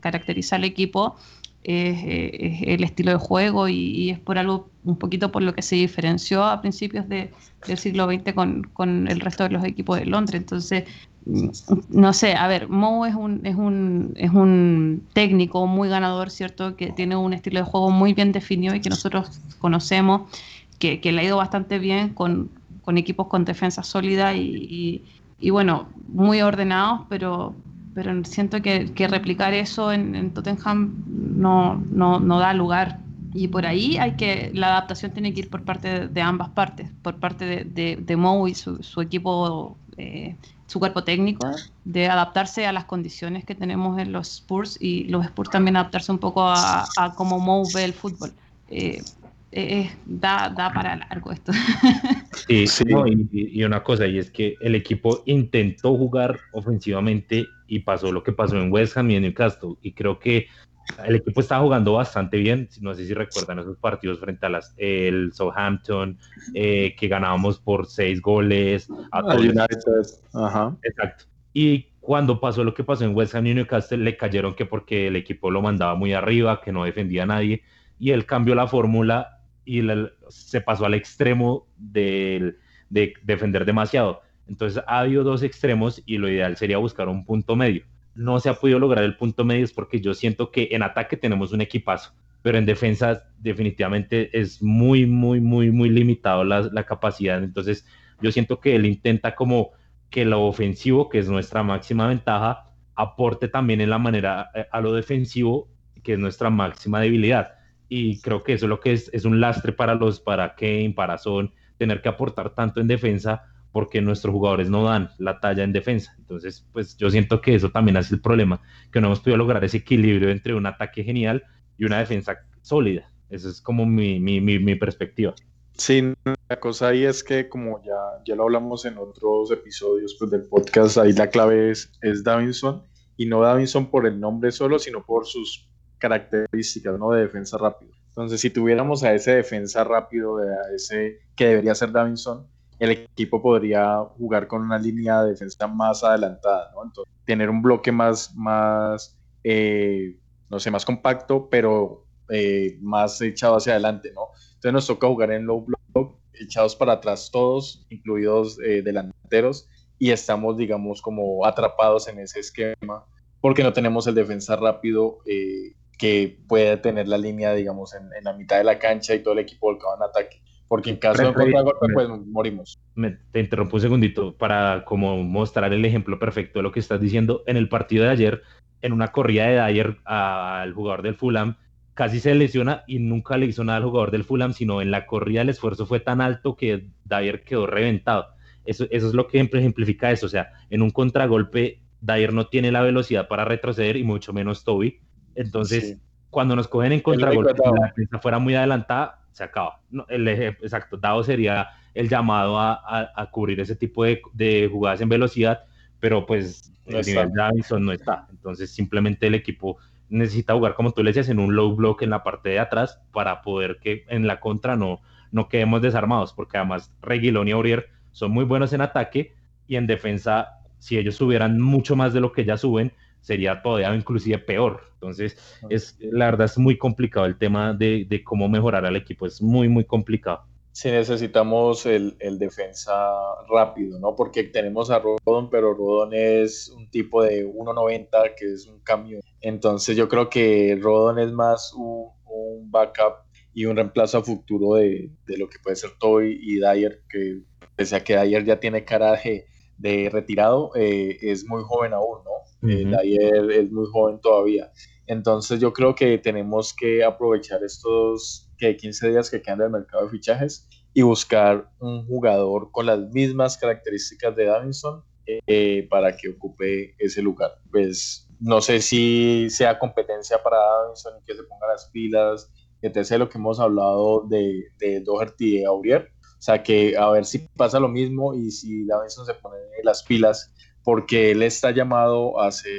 caracteriza al equipo es, el estilo de juego y, es por algo un poquito por lo que se diferenció a principios del siglo XX con, con, el resto de los equipos de Londres. Entonces, mm, no sé, a ver, Mo es un, es un, es un técnico muy ganador, ¿cierto? Que tiene un estilo de juego muy bien definido y que nosotros conocemos, que, que le ha ido bastante bien con, con equipos con defensa sólida y, y, bueno, muy ordenados, pero, pero siento que, replicar eso en Tottenham no, no, no, da lugar. Y por ahí hay que, la adaptación tiene que ir por parte de, ambas partes, por parte de, de, de Mo y su, su equipo, eh, su cuerpo técnico, de adaptarse a las condiciones que tenemos en los Spurs y los Spurs también adaptarse un poco a, a cómo Mo ve el fútbol. Eh, eh, da, da, para largo esto. Sí, sí. No, y, y, una cosa, y es que el equipo intentó jugar ofensivamente y pasó lo que pasó en West Ham y en Newcastle. Y creo que el equipo estaba jugando bastante bien. No sé si recuerdan esos partidos frente a las, el Southampton, eh, que ganábamos por seis goles. A ah, United. Ajá. Exacto. Y cuando pasó lo que pasó en West Ham y Newcastle, le cayeron que porque el equipo lo mandaba muy arriba, que no defendía a nadie. Y él cambió la fórmula y se pasó al extremo de, de defender demasiado. Entonces ha habido dos extremos y lo ideal sería buscar un punto medio. No se ha podido lograr el punto medio es porque yo siento que en ataque tenemos un equipazo, pero en defensa definitivamente es muy, muy, muy, muy limitado la, la capacidad. Entonces yo siento que él intenta como que lo ofensivo, que es nuestra máxima ventaja, aporte también en la manera eh, a lo defensivo, que es nuestra máxima debilidad y creo que eso es lo que es, es un lastre para los, para Kane, para Son, tener que aportar tanto en defensa porque nuestros jugadores no dan la talla en defensa. Entonces, pues yo siento que eso también es el problema, que no hemos podido lograr ese equilibrio entre un ataque genial y una defensa sólida. Esa es como mi, mi, mi, mi perspectiva. Sí, la cosa ahí es que como ya, ya lo hablamos en otros episodios pues, del podcast, ahí la clave es, es Davinson y no Davinson por el nombre solo, sino por sus características ¿no? de defensa rápido. Entonces, si tuviéramos a ese defensa rápido, a ese que debería ser Davinson, el equipo podría jugar con una línea de defensa más adelantada, ¿no? Entonces, tener un bloque más, más eh, no sé, más compacto, pero eh, más echado hacia adelante, ¿no? Entonces nos toca jugar en low block, echados para atrás todos, incluidos eh, delanteros, y estamos, digamos, como atrapados en ese esquema, porque no tenemos el defensa rápido que puede tener la línea, digamos, en, la mitad de la cancha y todo el equipo volcado en ataque. Porque en caso de contragolpe, pues morimos. Me, te interrumpo un segundito para como mostrar el ejemplo perfecto de lo que estás diciendo. En el partido de ayer, en una corrida de Dyer al jugador del Fulham, casi se lesiona y nunca le hizo nada al jugador del Fulham, sino en la corrida el esfuerzo fue tan alto que Dyer quedó reventado. Eso, eso es lo que ejemplifica eso. O sea, en un contragolpe, Dyer no tiene la velocidad para retroceder y mucho menos Toby entonces, cuando nos cogen en contragolpe la defensa fuera muy adelantada, se acaba. No, el exacto, dado sería el llamado a, a, cubrir ese tipo de, de, jugadas en velocidad, pero pues no el nivel de Davidson no está. Entonces, simplemente el equipo necesita jugar, como tú le decías, en un low block en la parte de atrás para poder que en la contra no, no quedemos desarmados, porque además Reguilón y Aurier son muy buenos en ataque y en defensa, si ellos subieran mucho más de lo que ya suben, sería todavía inclusive peor. Entonces, es, la verdad es muy complicado el tema de, de cómo mejorar al equipo, es muy, muy complicado. Sí, necesitamos el, el, defensa rápido, ¿no? Porque tenemos a Rodon, pero Rodon es un tipo de 1.90 que es un cambio. Entonces yo creo que Rodon es más un, un backup y un reemplazo a futuro de, de, lo que puede ser Toy y Dyer, que pese a que Dyer ya tiene cara de, de retirado, eh, es muy joven aún, ¿no? Uh Dyer es muy joven todavía. Entonces yo creo que tenemos que aprovechar estos que 15 días que quedan del mercado de fichajes y buscar un jugador con las mismas características de Davinson eh, para que ocupe ese lugar. Pues no sé si sea competencia para Davinson y que se ponga las pilas, etc. Lo que hemos hablado de, de Doherty y Aurier. O sea que a ver si pasa lo mismo y si Davinson se pone las pilas porque él está llamado a ser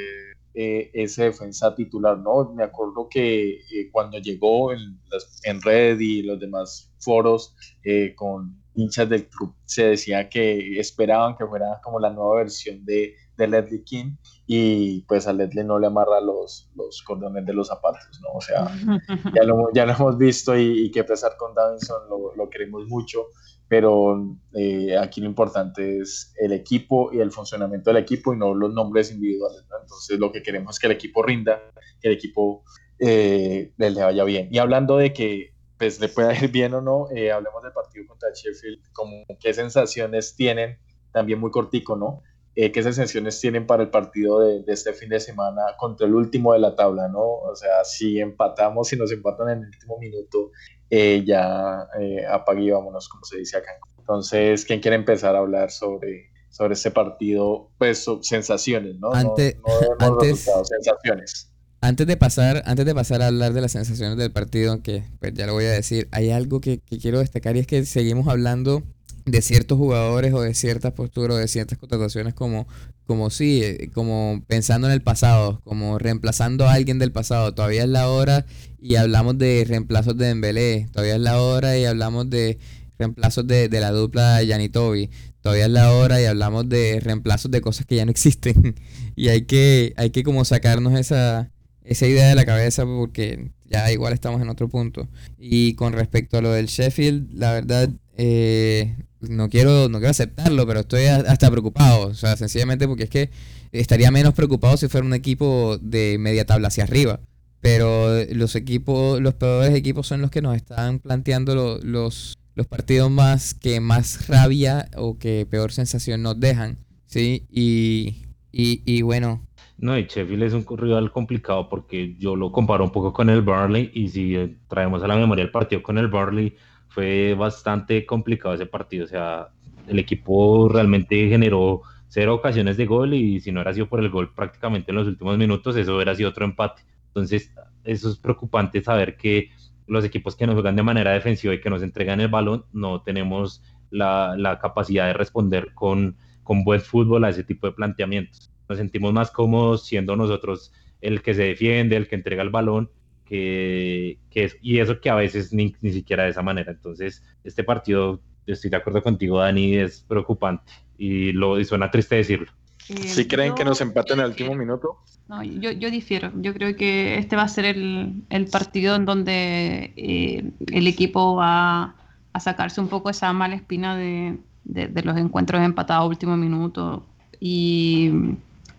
eh, ese defensa titular, ¿no? Me acuerdo que eh, cuando llegó en, las, en Red y los demás foros eh, con hinchas del club se decía que esperaban que fuera como la nueva versión de, de Leslie King y pues a Leslie no le amarra los, los cordones de los zapatos, ¿no? O sea, ya lo, ya lo hemos visto y, y que pesar con Davinson lo, lo queremos mucho, pero eh, aquí lo importante es el equipo y el funcionamiento del equipo y no los nombres individuales. Entonces lo que queremos es que el equipo rinda, que el equipo eh, le vaya bien. Y hablando de que pues le pueda ir bien o no, eh, hablemos del partido contra Sheffield, como qué sensaciones tienen, también muy cortico, ¿no? Eh, qué sensaciones tienen para el partido de, de, este fin de semana contra el último de la tabla, ¿no? O sea, si empatamos, si nos empatan en el último minuto, eh, ya eh, apague y vámonos, como se dice acá. Entonces, ¿quién quiere empezar a hablar sobre, sobre este partido? Pues sensaciones, ¿no? Ante, no, antes, sensaciones. Antes de pasar, antes de pasar a hablar de las sensaciones del partido, que pues ya lo voy a decir, hay algo que, que, quiero destacar y es que seguimos hablando de ciertos jugadores o de ciertas posturas o de ciertas contrataciones como, como sí, como pensando en el pasado, como reemplazando a alguien del pasado. Todavía es la hora y hablamos de reemplazos de Dembélé. Todavía es la hora y hablamos de reemplazos de, de la dupla Yanitobi. Todavía es la hora y hablamos de reemplazos de cosas que ya no existen. y hay que, hay que como sacarnos esa, esa idea de la cabeza porque ya igual estamos en otro punto. Y con respecto a lo del Sheffield, la verdad, eh, no quiero, no quiero aceptarlo, pero estoy hasta preocupado. O sea, sencillamente porque es que estaría menos preocupado si fuera un equipo de media tabla hacia arriba. Pero los equipos, los peores equipos son los que nos están planteando lo, los, los partidos más que más rabia o que peor sensación nos dejan. ¿sí? Y, y, y bueno, no, y Sheffield es un rival complicado porque yo lo comparo un poco con el Burnley y si traemos a la memoria el partido con el Burnley, fue bastante complicado ese partido. O sea, el equipo realmente generó cero ocasiones de gol y si no hubiera sido por el gol prácticamente en los últimos minutos, eso hubiera sido otro empate. Entonces, eso es preocupante saber que los equipos que nos juegan de manera defensiva y que nos entregan el balón no tenemos la, capacidad de responder con, con buen fútbol a ese tipo de planteamientos nos sentimos más cómodos siendo nosotros el que se defiende, el que entrega el balón, que, que es, y eso que a veces ni, ni, siquiera de esa manera. Entonces, este partido, estoy de acuerdo contigo, Dani, es preocupante y, lo, y suena triste decirlo. Eh, ¿Sí creen que nos empaten en el último minuto? No, yo, yo difiero. Yo creo que este va a ser el, el partido en donde eh, el equipo va a sacarse un poco esa mala espina de, de, de los encuentros empatados a último minuto. Y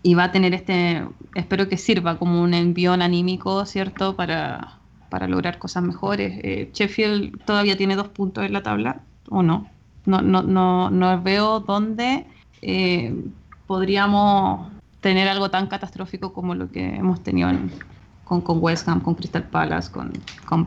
y va a tener este, espero que sirva como un envión anímico, ¿cierto? Para, para lograr cosas mejores. Eh, Sheffield todavía tiene dos puntos en la tabla, ¿o no? No, no, no, no veo dónde eh, podríamos tener algo tan catastrófico como lo que hemos tenido en, con, con, West Ham, con Crystal Palace, con, con.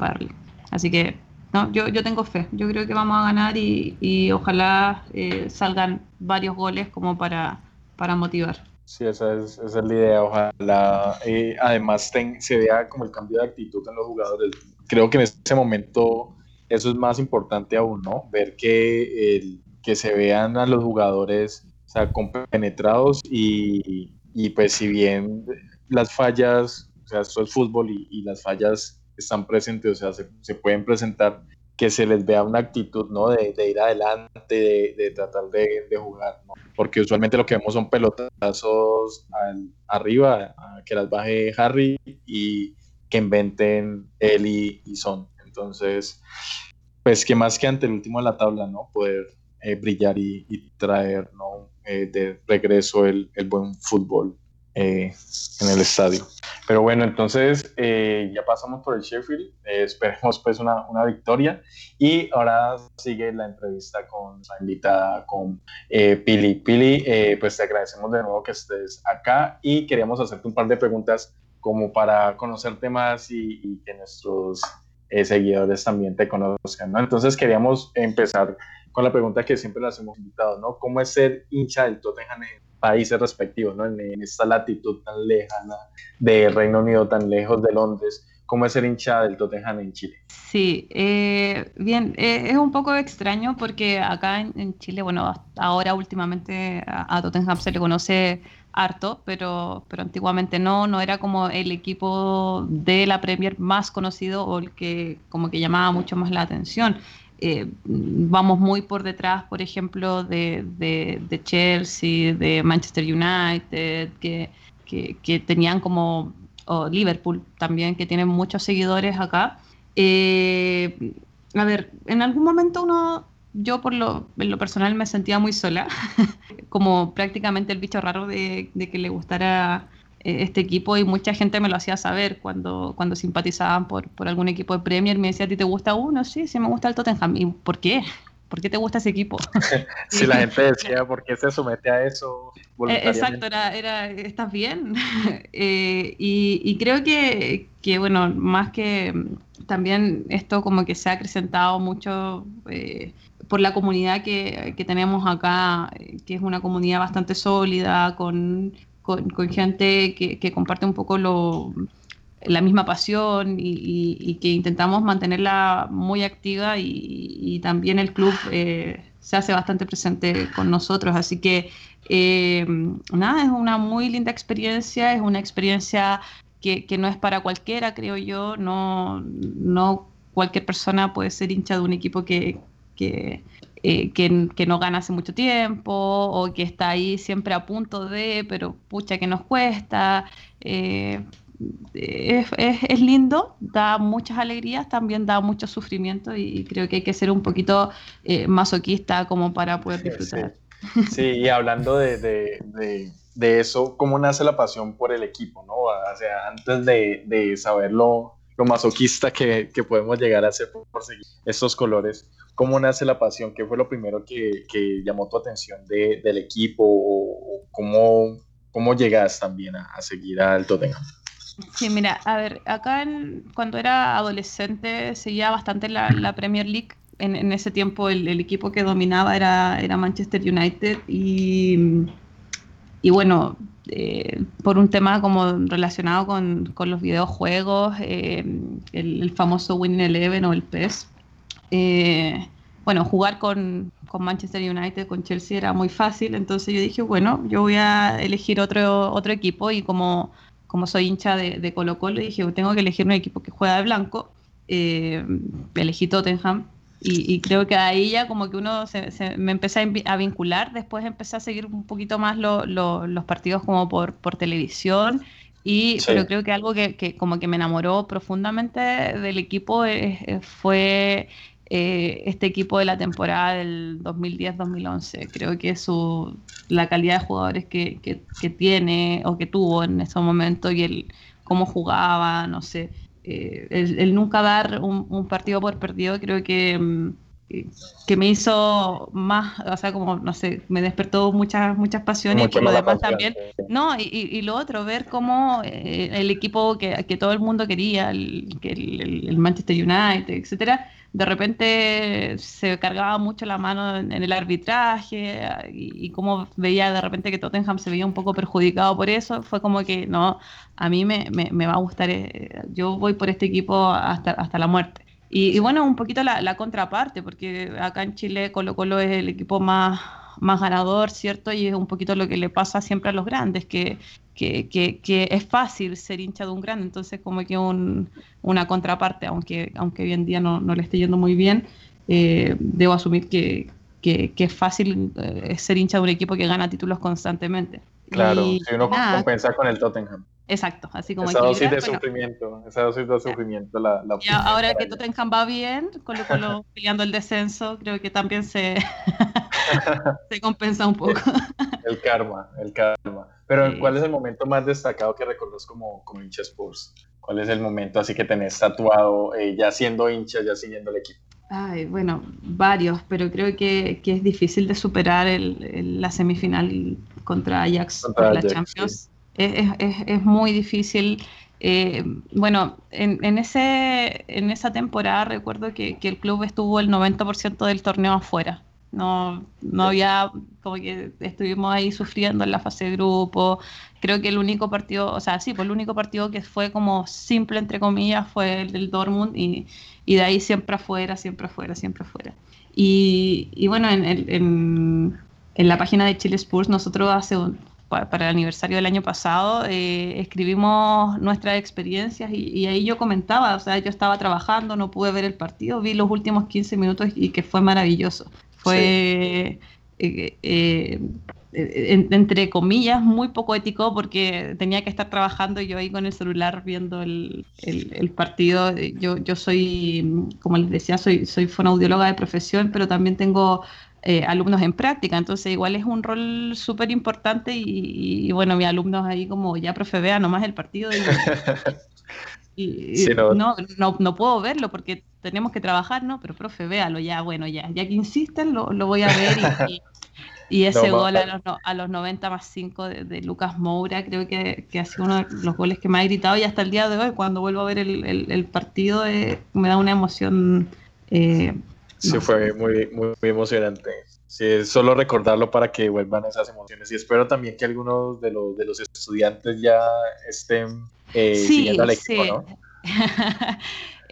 Así que no, yo, yo tengo fe, yo creo que vamos a ganar y, y ojalá eh, salgan varios goles como para, para motivar. Sí, esa es, esa es la idea. Ojalá eh, además ten, se vea como el cambio de actitud en los jugadores. Creo que en este momento eso es más importante aún, ¿no? Ver que, el, que se vean a los jugadores o sea, compenetrados y, y, pues si bien las fallas, o sea, esto es fútbol y, y las fallas están presentes, o sea, se, se pueden presentar, que se les vea una actitud, ¿no? De, de ir adelante, de, de tratar de, de jugar, ¿no? Porque usualmente lo que vemos son pelotazos al, arriba, que las baje Harry y que inventen él y, y, Son. Entonces, pues que más que ante el último de la tabla, ¿no? Poder eh, brillar y, traer, ¿no? Eh, de regreso el, el buen fútbol eh, en el estadio. Pero bueno, entonces eh, ya pasamos por el Sheffield, eh, esperemos pues una, una, victoria y ahora sigue la entrevista con la invitada, con eh, Pili. Pili, pues te agradecemos de nuevo que estés acá y queríamos hacerte un par de preguntas como para conocerte más y, y que nuestros seguidores también te conozcan, ¿no? Entonces queríamos empezar con la pregunta que siempre las hemos invitado, ¿no? ¿Cómo es ser hincha del Tottenham países respectivos, ¿no? En, en, esta latitud tan lejana de Reino Unido, tan lejos de Londres. ¿Cómo es ser hincha del Tottenham en Chile? Sí, eh, bien, eh, es un poco extraño porque acá en, en Chile, bueno, ahora últimamente a, a, Tottenham se le conoce harto, pero, pero antiguamente no, no era como el equipo de la Premier más conocido o el que como que llamaba mucho más la atención. Eh, vamos muy por detrás, por ejemplo, de, de, Chelsea, de Manchester United, que, que, tenían como o Liverpool también, que tienen muchos seguidores acá. Eh, a ver, en algún momento uno, yo por lo, en lo personal me sentía muy sola, como prácticamente el bicho raro de, que le gustara este equipo y mucha gente me lo hacía saber cuando, cuando simpatizaban por, por algún equipo de Premier. Me decía, ¿a ti te gusta uno? Sí, sí me gusta el Tottenham. ¿Y por qué? ¿Por qué te gusta ese equipo? si la gente decía, ¿por qué se somete a eso? Eh, exacto, era, era, ¿estás bien? Eh, y, y, creo que, que, bueno, más que también esto como que se ha acrecentado mucho por la comunidad que, que, tenemos acá, que es una comunidad bastante sólida, con, con, gente que, comparte un poco lo, la misma pasión y, que intentamos mantenerla muy activa y, también el club eh, se hace bastante presente con nosotros. Así que eh, nada, es una muy linda experiencia, es una experiencia que, no es para cualquiera, creo yo, no, cualquier persona puede ser hincha de un equipo que, que, eh, que, no gana hace mucho tiempo o que está ahí siempre a punto de, pero pucha que nos cuesta. Eh, es, lindo, da muchas alegrías, también da mucho sufrimiento y, creo que hay que ser un poquito eh, masoquista como para poder disfrutar. Sí, y hablando de, de, eso, ¿cómo nace la pasión por el equipo? ¿no? O sea, antes de, saberlo lo masoquista que, que, podemos llegar a ser por, seguir estos colores. ¿Cómo nace la pasión? ¿Qué fue lo primero que, llamó tu atención de, del equipo? ¿O cómo, cómo llegas también a, seguir al Tottenham? Sí, mira, a ver, acá cuando era adolescente seguía bastante la, Premier League. En, ese tiempo el, equipo que dominaba era, Manchester United y, bueno, eh, por un tema como relacionado con, con los videojuegos, eh, el, el, famoso Win Eleven o el PES, eh, bueno, jugar con, con, Manchester United, con Chelsea era muy fácil, entonces yo dije, bueno, yo voy a elegir otro, otro equipo y como, como soy hincha de, de Colo Colo, dije, tengo que elegir un equipo que juega de blanco, eh, elegí Tottenham y, creo que ahí ya como que uno se, me empecé a, vincular, después empecé a seguir un poquito más los partidos como por, por televisión y, Pero creo que algo que, que, como que me enamoró profundamente del equipo fue eh, este equipo de la temporada del 2010-2011. Creo que su, la calidad de jugadores que, que, tiene o que tuvo en ese momento y el cómo jugaba, no sé, eh, el, nunca dar un, partido por perdido, creo que, mm, que me hizo más, o sea, como, no sé, me despertó muchas, muchas pasiones y lo demás también. No, y, y, lo otro, ver cómo eh, el equipo que, que, todo el mundo quería, el, el, el Manchester United, etcétera, de repente se cargaba mucho la mano en, el arbitraje y, como veía de repente que Tottenham se veía un poco perjudicado por eso, fue como que no, a mí me, me, va a gustar, eh, yo voy por este equipo hasta, hasta la muerte. Y, bueno, un poquito la, la, contraparte, porque acá en Chile Colo Colo es el equipo más, más ganador, ¿cierto? Y es un poquito lo que le pasa siempre a los grandes, que, que, que, es fácil ser hincha de un grande, entonces como que un, una contraparte, aunque, aunque hoy en día no, no le esté yendo muy bien, eh, debo asumir que, que, es fácil eh, ser hincha de un equipo que gana títulos constantemente. Claro, si uno compensa con el Tottenham. Exacto, así como esa dosis de sufrimiento, esa dosis de sufrimiento la, la y ahora que Tottenham va bien, con lo, peleando el descenso, creo que también se, se compensa un poco. el karma, el karma. Pero ¿cuál es el momento más destacado que recuerdas como, como hincha Spurs? ¿Cuál es el momento así que tenés tatuado, eh, ya siendo hincha, ya siguiendo el equipo? Ay, bueno, varios, pero creo que, que es difícil de superar el, la semifinal contra Ajax contra la Champions es, es, es muy difícil. Eh, bueno, en, en, ese, en esa temporada recuerdo que, que el club estuvo el 90% del torneo afuera. No, no había, como que estuvimos ahí sufriendo en la fase de grupo. Creo que el único partido, o sea, sí, pues el único partido que fue como simple, entre comillas, fue el del Dortmund y, y de ahí siempre afuera, siempre afuera, siempre afuera. Y, y bueno, en, en, en, la página de Chile Spurs nosotros hace para el aniversario del año pasado, eh, escribimos nuestras experiencias y, ahí yo comentaba, o sea, yo estaba trabajando, no pude ver el partido, vi los últimos 15 minutos y que fue maravilloso. Fue, eh, eh, entre comillas, muy poco ético porque tenía que estar trabajando yo ahí con el celular viendo el, el, partido. Yo, yo soy, como les decía, soy, soy fonoaudióloga de profesión, pero también tengo eh, alumnos en práctica, entonces igual es un rol súper importante y, bueno, mis alumnos ahí como ya profe vea nomás el partido y, no. No, puedo verlo porque tenemos que trabajar, ¿no? Pero profe, véalo ya, bueno, ya, ya que insisten, lo, voy a ver y, ese gol a los, a los 90 más 5 de, Lucas Moura creo que, que, ha sido uno de los goles que me ha gritado y hasta el día de hoy cuando vuelvo a ver el, partido eh, me da una emoción eh, Sí, fue muy, muy, emocionante. Sí, solo recordarlo para que vuelvan esas emociones. Y espero también que algunos de los, de los estudiantes ya estén eh, siguiendo al equipo, ¿no?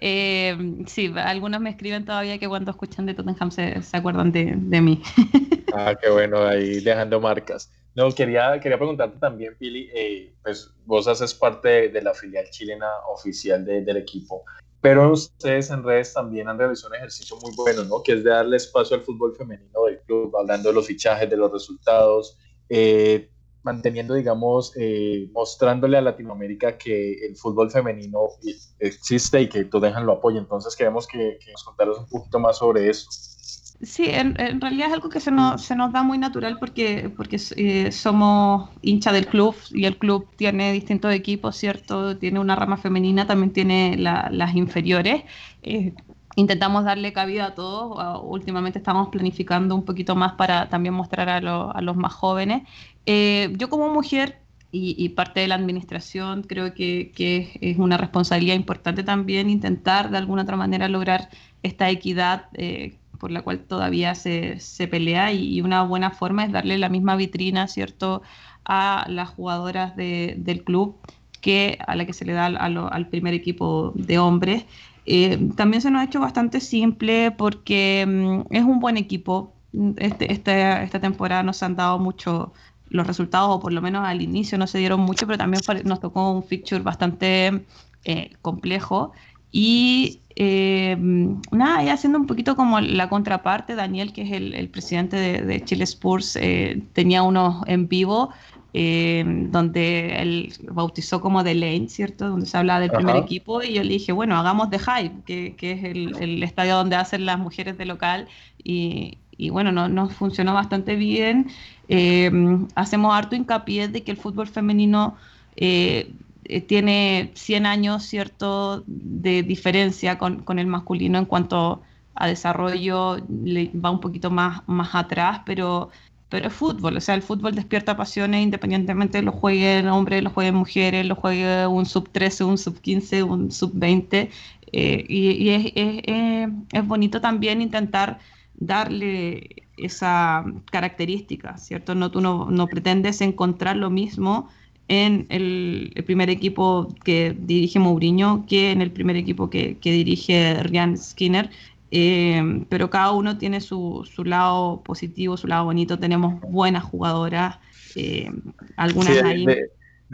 Eh, sí, algunos me escriben todavía que cuando escuchan de Tottenham se, acuerdan de, mí. ah, qué bueno, ahí dejando marcas. No, quería, quería preguntarte también, Pili, eh, pues vos haces parte de, la filial chilena oficial del equipo. Pero ustedes en redes también han realizado un ejercicio muy bueno, ¿no? Que es de darle espacio al fútbol femenino del club, hablando de los fichajes, de los resultados, eh, manteniendo, digamos, eh, mostrándole a Latinoamérica que el fútbol femenino existe y que Tottenham lo apoya. Entonces queremos que, que nos contaras un poquito más sobre eso. Sí, en, realidad es algo que se nos, se nos da muy natural porque, porque eh, somos hincha del club y el club tiene distintos equipos, ¿cierto? Tiene una rama femenina, también tiene las inferiores. Eh, intentamos darle cabida a todos. Ah, últimamente estamos planificando un poquito más para también mostrar a, a los más jóvenes. Eh, yo como mujer y, parte de la administración creo que, es una responsabilidad importante también intentar de alguna otra manera lograr esta equidad por la cual todavía se, se pelea y, una buena forma es darle la misma vitrina, ¿cierto?, a las jugadoras de, del club que a la que se le da al, primer equipo de hombres. Eh, también se nos ha hecho bastante simple porque mm, es un buen equipo. Este, este, esta temporada nos han dado mucho los resultados, o por lo menos al inicio no se dieron mucho, pero también nos tocó un fixture bastante eh, complejo. Y eh, nada, ya haciendo un poquito como la contraparte, Daniel, que es el, presidente de, Chile Spurs, eh, tenía unos en vivo eh, donde él bautizó como The Lane, ¿cierto? Donde se habla del primer equipo y yo le dije, bueno, hagamos The Hype, que, es el, estadio donde hacen las mujeres de local y, bueno, nos no funcionó bastante bien. hacemos harto hincapié de que el fútbol femenino eh, tiene 100 años, ¿cierto?, de diferencia con, con, el masculino en cuanto a desarrollo, le va un poquito más, más atrás, pero, pero es fútbol, o sea, el fútbol despierta pasiones independientemente de lo jueguen hombres, lo jueguen mujeres, lo juegue un sub 13, un sub 15, un sub 20, eh, y, es, es, es, bonito también intentar darle esa característica, ¿cierto? No, tú no, no pretendes encontrar lo mismo en el, primer equipo que dirige Mourinho que en el primer equipo que, dirige Ryan Skinner. Eh, pero cada uno tiene su, su, lado positivo, su lado bonito. Tenemos buenas jugadoras, eh, algunas ahí de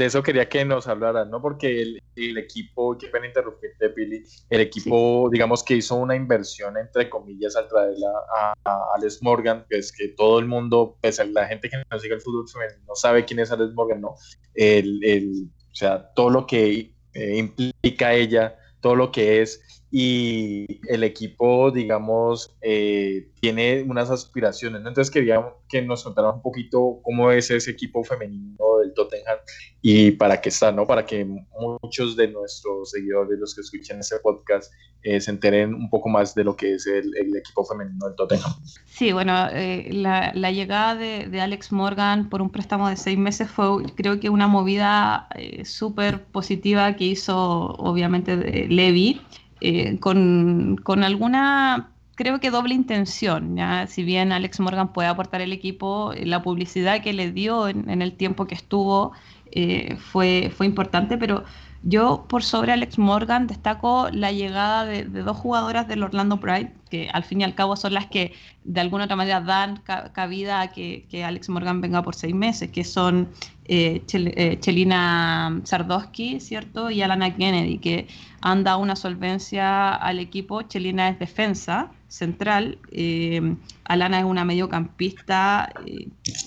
eso quería que nos hablaran, ¿no? Porque el, equipo, qué pena interrumpirte, Pili, el equipo, digamos que hizo una inversión, entre comillas, al traerla a, a, Alex Morgan, que es que todo el mundo, pese a la gente que no sigue el fútbol no sabe quién es Alex Morgan, ¿no? El, el, o sea, todo lo que eh, implica ella, todo lo que es, y el equipo, digamos, eh, tiene unas aspiraciones. Entonces quería que nos contaran un poquito cómo es ese equipo femenino del Tottenham y para qué está, ¿no? Para que muchos de nuestros seguidores, los que escuchan ese podcast, eh, se enteren un poco más de lo que es el, equipo femenino del Tottenham. Sí, bueno, eh, la, llegada de, Alex Morgan por un préstamo de seis meses fue, creo que, una movida súper positiva que hizo, obviamente, Levi. Eh, con, alguna, creo que doble intención. ¿ya? Si bien Alex Morgan puede aportar el equipo, eh, la publicidad que le dio en, el tiempo que estuvo eh, fue, fue importante, pero yo por sobre Alex Morgan destaco la llegada de, dos jugadoras del Orlando Pride, que al fin y al cabo son las que de alguna otra manera dan cabida a que, Alex Morgan venga por seis meses, que son eh, eh, Chelina Sardowski, ¿cierto? Y Alana Kennedy, que han dado una solvencia al equipo. Chelina es defensa central, eh, Alana es una mediocampista,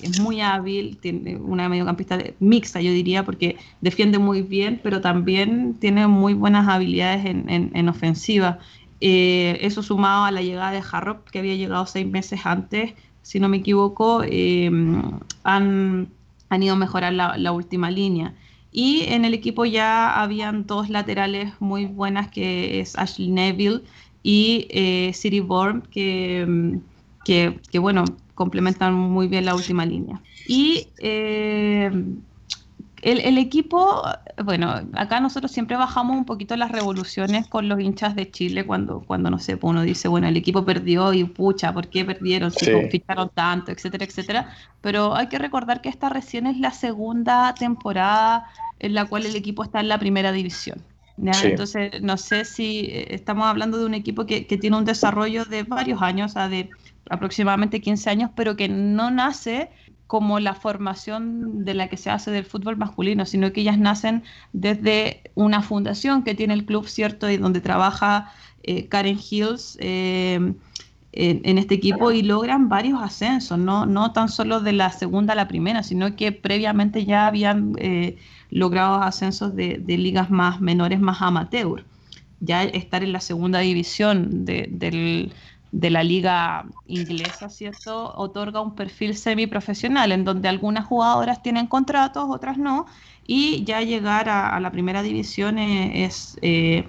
es muy hábil, tiene una mediocampista mixta, yo diría, porque defiende muy bien, pero también tiene muy buenas habilidades en, ofensiva. eso sumado a la llegada de Harrop, que había llegado seis meses antes, si no me equivoco, han han ido a mejorar la, última línea. Y en el equipo ya habían dos laterales muy buenas, que es Ashley Neville y eh, City Born, que, que, que, bueno, complementan muy bien la última línea. Y eh, el, equipo, bueno, acá nosotros siempre bajamos un poquito las revoluciones con los hinchas de Chile cuando, cuando no sé, uno dice, bueno, el equipo perdió y pucha, ¿por qué perdieron? Si ficharon tanto, etcétera, etcétera. Pero hay que recordar que esta recién es la segunda temporada en la cual el equipo está en la primera división. Entonces, no sé si eh, estamos hablando de un equipo que, que tiene un desarrollo de varios años, o sea, de aproximadamente 15 años, pero que no nace como la formación de la que se hace del fútbol masculino, sino que ellas nacen desde una fundación que tiene el club, ¿cierto? Y donde trabaja eh, Karen Hills eh, en, este equipo y logran varios ascensos, ¿no? no tan solo de la segunda a la primera, sino que previamente ya habían eh, logrado ascensos de, ligas más menores, más amateur. Ya estar en la segunda división del de la liga inglesa, ¿cierto? Otorga un perfil semiprofesional en donde algunas jugadoras tienen contratos, otras no, y ya llegar a, la primera división es, eh,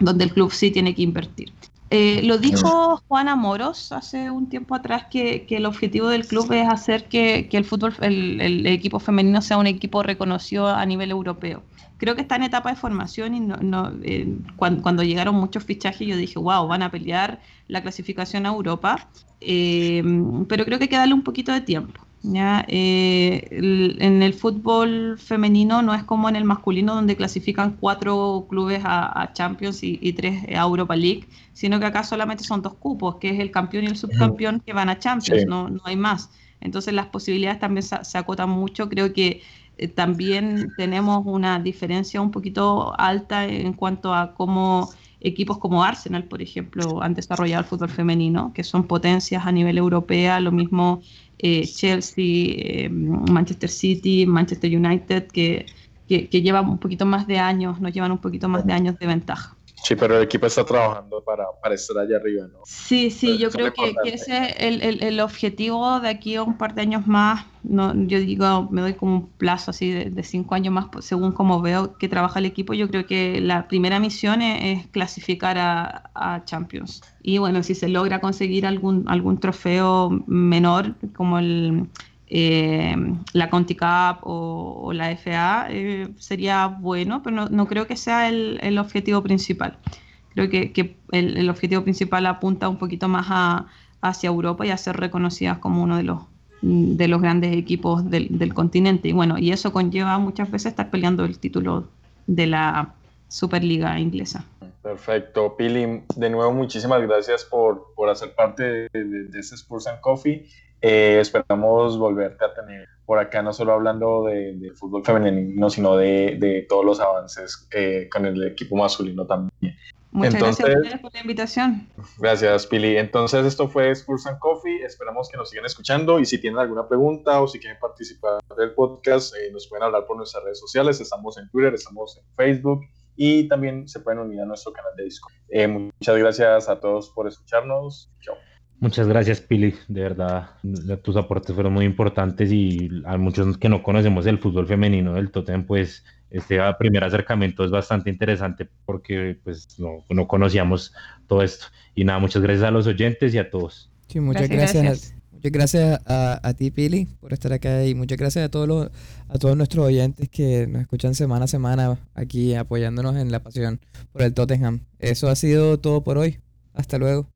donde el club sí tiene que invertir. Eh, lo dijo Juana Moros hace un tiempo atrás que, el objetivo del club es hacer que, el fútbol, el, equipo femenino sea un equipo reconocido a nivel europeo. Creo que está en etapa de formación y no, eh, cuando, llegaron muchos fichajes yo dije, wow, van a pelear la clasificación a Europa, eh, pero creo que hay que darle un poquito de tiempo. ¿Ya? Eh, en el fútbol femenino no es como en el masculino donde clasifican cuatro clubes a, Champions y, tres a Europa League, sino que acá solamente son dos cupos, que es el campeón y el subcampeón que van a Champions, no, no hay más. Entonces las posibilidades también se acotan mucho. Creo que eh, también tenemos una diferencia un poquito alta en cuanto a cómo equipos como Arsenal, por ejemplo, han desarrollado el fútbol femenino, que son potencias a nivel europeo, lo mismo eh, Chelsea, eh, Manchester City, Manchester United, que, que, que, llevan un poquito más de años, nos llevan un poquito más de años de ventaja. Sí, pero el equipo está trabajando para, para estar allá arriba, ¿no? Sí, sí, yo creo que, ese es el, el, el, objetivo de aquí a un par de años más. No, yo digo, me doy como un plazo así de, cinco años más, según como veo que trabaja el equipo. Yo creo que la primera misión es, clasificar a, a, Champions. Y bueno, si se logra conseguir algún, algún trofeo menor, como el, eh, la Conti Cup o, la FA eh, sería bueno, pero no, creo que sea el, objetivo principal. Creo que, el, objetivo principal apunta un poquito más hacia Europa y a ser reconocidas como uno de los, de los grandes equipos del, continente. Y bueno, y eso conlleva muchas veces estar peleando el título de la Superliga inglesa. Perfecto, Pili, de nuevo muchísimas gracias por, por hacer parte de, de, este Spurs and Coffee. Eh, esperamos volverte a tener por acá, no solo hablando de, fútbol femenino, sino de, de todos los avances eh, con el equipo masculino también. Muchas gracias por la invitación. Gracias, Pili. Entonces, esto fue Spurs and Coffee. Esperamos que nos sigan escuchando y si tienen alguna pregunta o si quieren participar del podcast, eh, nos pueden hablar por nuestras redes sociales. Estamos en Twitter, estamos en Facebook y también se pueden unir a nuestro canal de Discord. muchas gracias a todos por escucharnos. Chao. Muchas gracias, Pili. De verdad, tus aportes fueron muy importantes y a muchos que no conocemos el fútbol femenino del Totem, pues este primer acercamiento es bastante interesante porque pues no, no conocíamos todo esto. Y nada, muchas gracias a los oyentes y a todos. Sí, muchas gracias. Muchas gracias a, ti, Pili, por estar acá y muchas gracias a todos los, a todos nuestros oyentes que nos escuchan semana a semana aquí apoyándonos en la pasión por el Tottenham. Eso ha sido todo por hoy. Hasta luego.